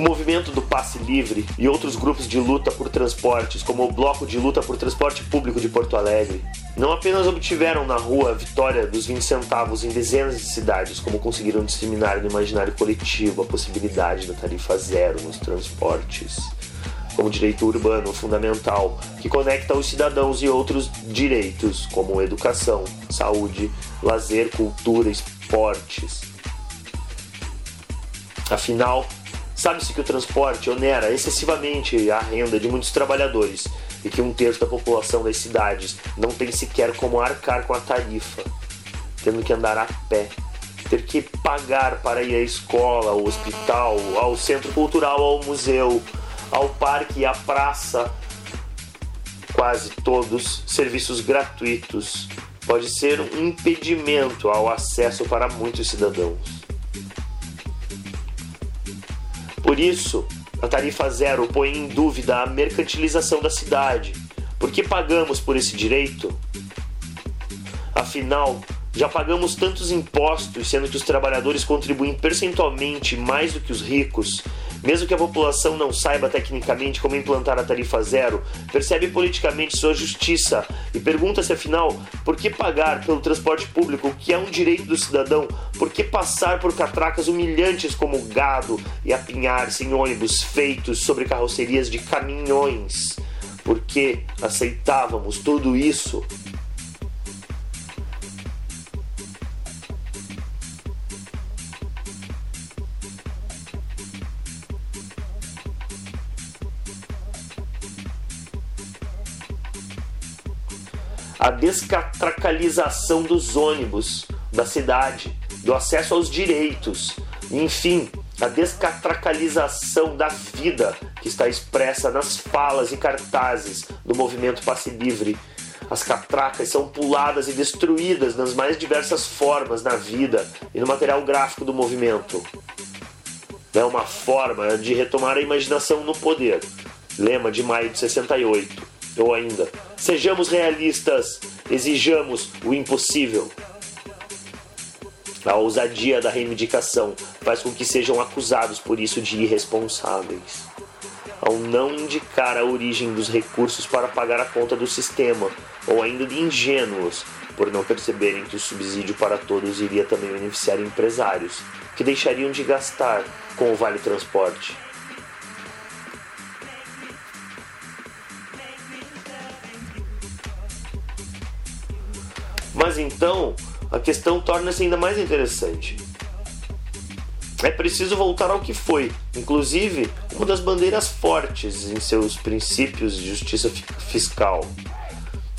A: O movimento do Passe Livre e outros grupos de luta por transportes, como o Bloco de Luta por Transporte Público de Porto Alegre, não apenas obtiveram na rua a vitória dos 20 centavos em dezenas de cidades, como conseguiram disseminar no imaginário coletivo a possibilidade da tarifa zero nos transportes, como direito urbano fundamental que conecta os cidadãos e outros direitos, como educação, saúde, lazer, cultura, esportes. Afinal, Sabe-se que o transporte onera excessivamente a renda de muitos trabalhadores e que um terço da população das cidades não tem sequer como arcar com a tarifa, tendo que andar a pé, ter que pagar para ir à escola, ao hospital, ao centro cultural, ao museu, ao parque e à praça. Quase todos serviços gratuitos pode ser um impedimento ao acesso para muitos cidadãos. Por isso, a tarifa zero põe em dúvida a mercantilização da cidade. Por que pagamos por esse direito? Afinal, já pagamos tantos impostos, sendo que os trabalhadores contribuem percentualmente mais do que os ricos, mesmo que a população não saiba tecnicamente como implantar a tarifa zero, percebe politicamente sua justiça e pergunta-se afinal por que pagar pelo transporte público, que é um direito do cidadão, por que passar por catracas humilhantes como gado e apinhar-se em ônibus feitos sobre carrocerias de caminhões? Por que aceitávamos tudo isso a descatracalização dos ônibus da cidade, do acesso aos direitos, enfim, a descatracalização da vida que está expressa nas falas e cartazes do movimento passe livre. As catracas são puladas e destruídas nas mais diversas formas na vida e no material gráfico do movimento. É uma forma de retomar a imaginação no poder. Lema de maio de 68. Ou ainda, sejamos realistas, exijamos o impossível. A ousadia da reivindicação faz com que sejam acusados por isso de irresponsáveis. Ao não indicar a origem dos recursos para pagar a conta do sistema, ou ainda de ingênuos, por não perceberem que o subsídio para todos iria também beneficiar empresários, que deixariam de gastar com o Vale Transporte. Mas então, a questão torna-se ainda mais interessante. É preciso voltar ao que foi, inclusive uma das bandeiras fortes em seus princípios de justiça fiscal.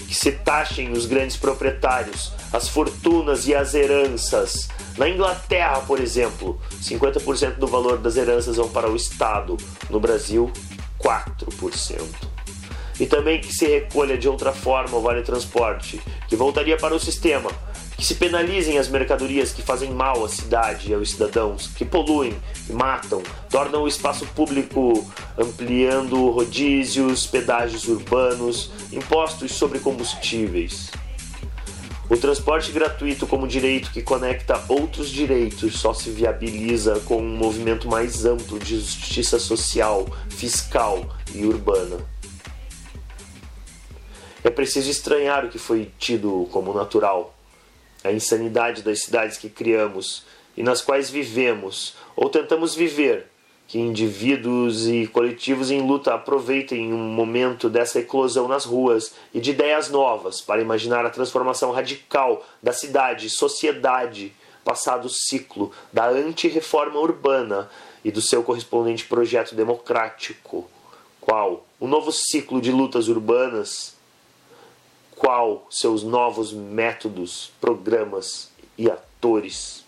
A: Que se taxem os grandes proprietários, as fortunas e as heranças. Na Inglaterra, por exemplo, 50% do valor das heranças vão para o Estado, no Brasil, 4% e também que se recolha de outra forma o vale transporte, que voltaria para o sistema, que se penalizem as mercadorias que fazem mal à cidade e aos cidadãos, que poluem, que matam, tornam o espaço público ampliando rodízios, pedágios urbanos, impostos sobre combustíveis. O transporte gratuito como direito que conecta outros direitos só se viabiliza com um movimento mais amplo de justiça social, fiscal e urbana. É preciso estranhar o que foi tido como natural, a insanidade das cidades que criamos e nas quais vivemos ou tentamos viver, que indivíduos e coletivos em luta aproveitem um momento dessa eclosão nas ruas e de ideias novas para imaginar a transformação radical da cidade sociedade, passado o ciclo da anti-reforma urbana e do seu correspondente projeto democrático, qual? O novo ciclo de lutas urbanas qual seus novos métodos, programas e atores.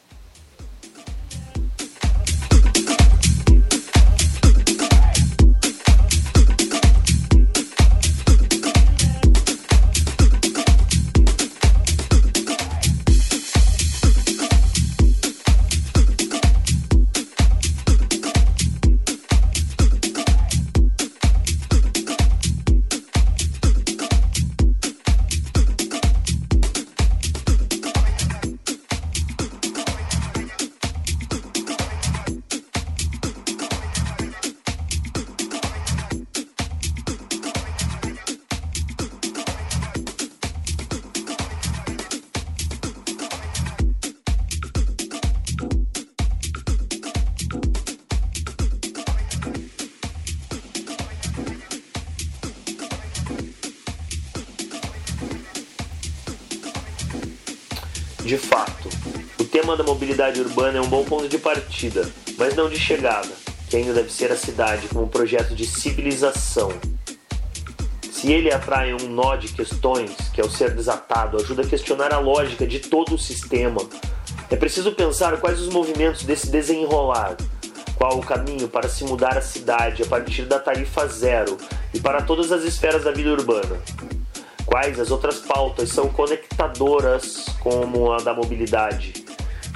A: Mobilidade urbana é um bom ponto de partida, mas não de chegada, que ainda deve ser a cidade como projeto de civilização. Se ele atrai um nó de questões, que ao ser desatado ajuda a questionar a lógica de todo o sistema, é preciso pensar quais os movimentos desse desenrolar, qual o caminho para se mudar a cidade a partir da tarifa zero e para todas as esferas da vida urbana. Quais as outras pautas são conectadoras, como a da mobilidade?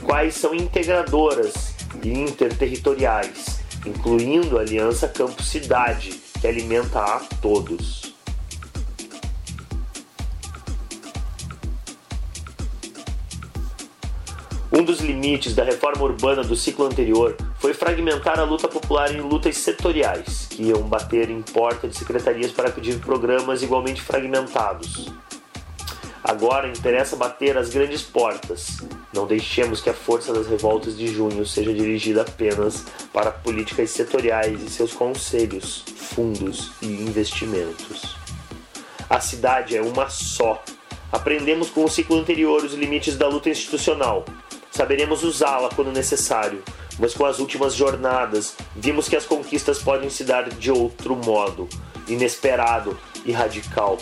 A: Quais são integradoras e interterritoriais, incluindo a Aliança Campo Cidade, que alimenta a todos? Um dos limites da reforma urbana do ciclo anterior foi fragmentar a luta popular em lutas setoriais, que iam bater em porta de secretarias para pedir programas igualmente fragmentados. Agora interessa bater as grandes portas. Não deixemos que a força das revoltas de junho seja dirigida apenas para políticas setoriais e seus conselhos, fundos e investimentos. A cidade é uma só. Aprendemos com o ciclo anterior os limites da luta institucional, Saberemos usá-la quando necessário, mas com as últimas jornadas vimos que as conquistas podem se dar de outro modo, inesperado e radical.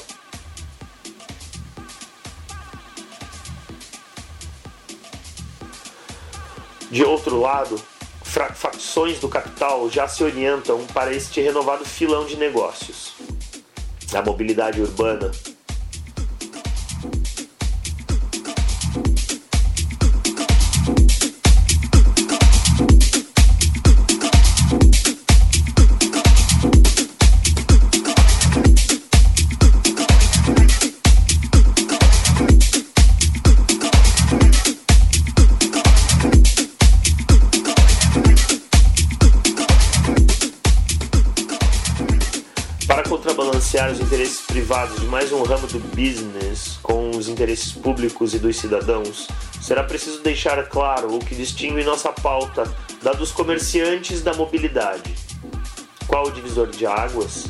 A: De outro lado, facções do capital já se orientam para este renovado filão de negócios. A mobilidade urbana ramo do business com os interesses públicos e dos cidadãos, será preciso deixar claro o que distingue nossa pauta da dos comerciantes da mobilidade. Qual o divisor de águas?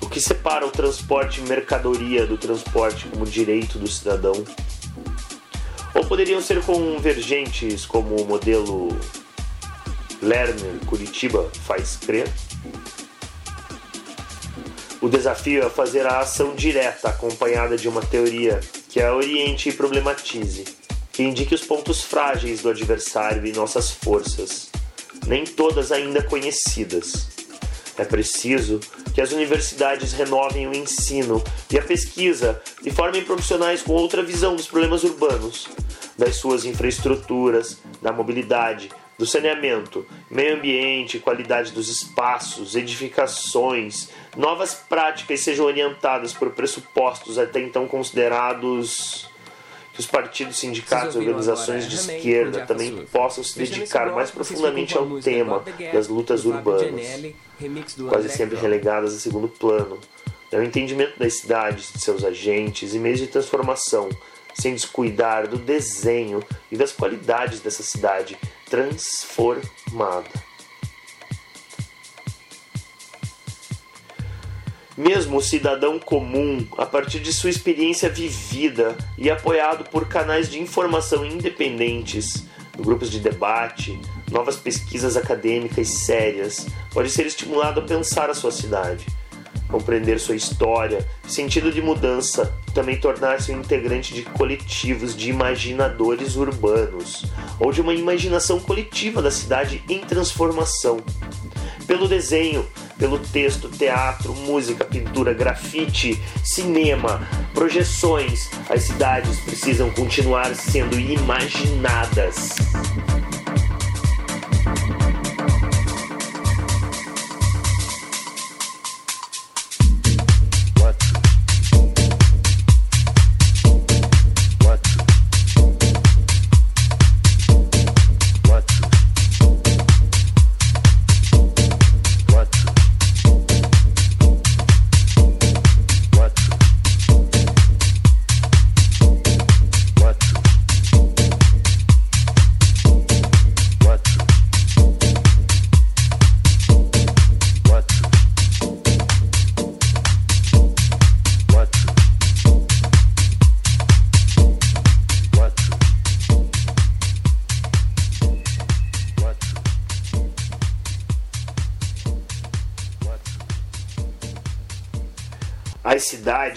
A: O que separa o transporte mercadoria do transporte como direito do cidadão? Ou poderiam ser convergentes como o modelo Lerner Curitiba faz crer? O desafio é fazer a ação direta acompanhada de uma teoria que a oriente e problematize, que indique os pontos frágeis do adversário e nossas forças, nem todas ainda conhecidas. É preciso que as universidades renovem o ensino e a pesquisa e formem profissionais com outra visão dos problemas urbanos, das suas infraestruturas, da mobilidade, do saneamento, meio ambiente, qualidade dos espaços, edificações, novas práticas sejam orientadas por pressupostos até então considerados que os partidos, sindicatos e organizações de esquerda também possam se dedicar mais profundamente ao tema das lutas urbanas, quase sempre relegadas a segundo plano. É o entendimento das cidades, de seus agentes e meios de transformação, sem descuidar do desenho e das qualidades dessa cidade transformada. Mesmo o cidadão comum, a partir de sua experiência vivida e apoiado por canais de informação independentes, grupos de debate, novas pesquisas acadêmicas sérias, pode ser estimulado a pensar a sua cidade compreender sua história, sentido de mudança, também tornar-se um integrante de coletivos de imaginadores urbanos, ou de uma imaginação coletiva da cidade em transformação. Pelo desenho, pelo texto, teatro, música, pintura, grafite, cinema, projeções, as cidades precisam continuar sendo imaginadas.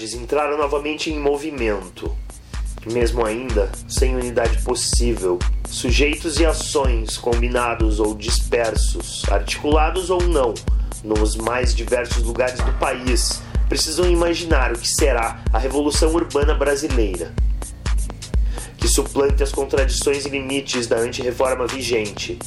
A: Cidades entraram novamente em movimento, mesmo ainda sem unidade possível. Sujeitos e ações combinados ou dispersos, articulados ou não, nos mais diversos lugares do país, precisam imaginar o que será a revolução urbana brasileira, que suplante as contradições e limites da antirreforma vigente.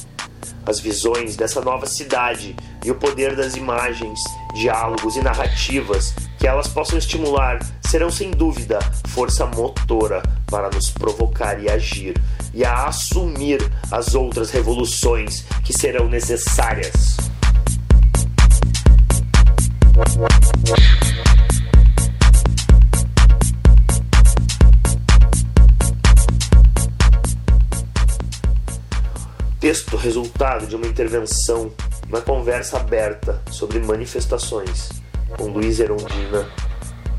A: As visões dessa nova cidade e o poder das imagens, diálogos e narrativas que elas possam estimular serão sem dúvida força motora para nos provocar e agir e a assumir as outras revoluções que serão necessárias. Texto resultado de uma intervenção na conversa aberta sobre manifestações com Luiz Erondina,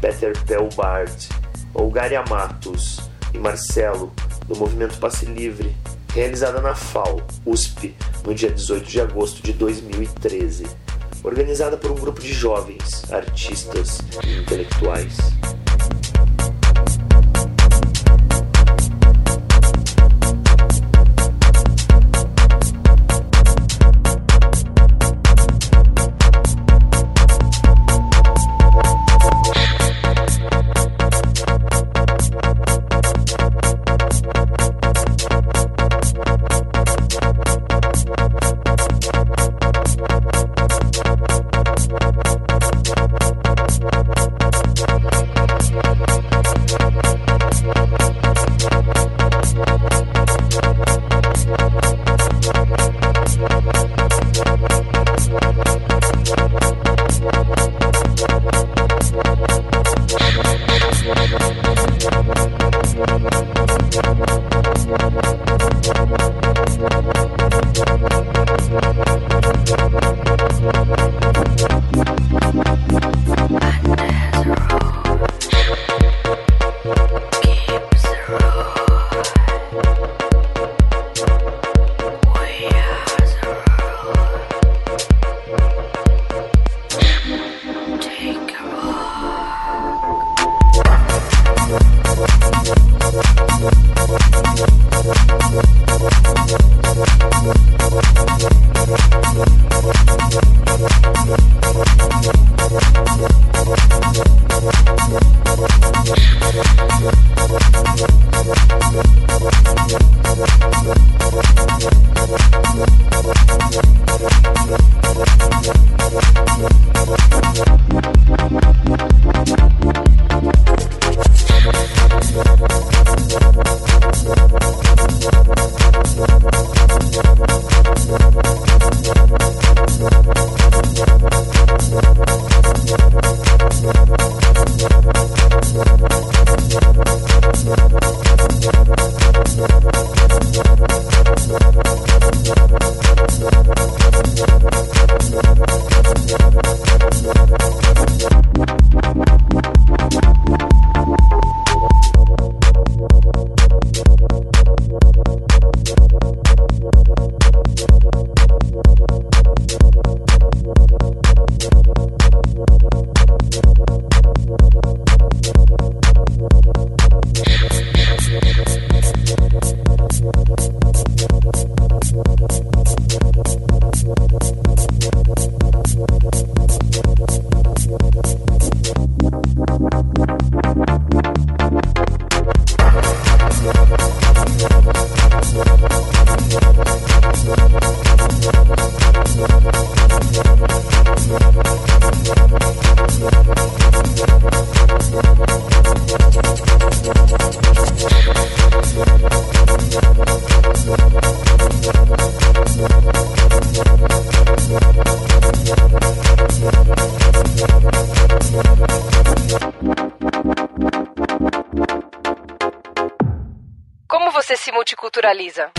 A: Peter Pelbart, Olgaria Matos e Marcelo, do Movimento Passe Livre, realizada na FAO, USP, no dia 18 de agosto de 2013, organizada por um grupo de jovens, artistas e intelectuais.
B: Culturaliza.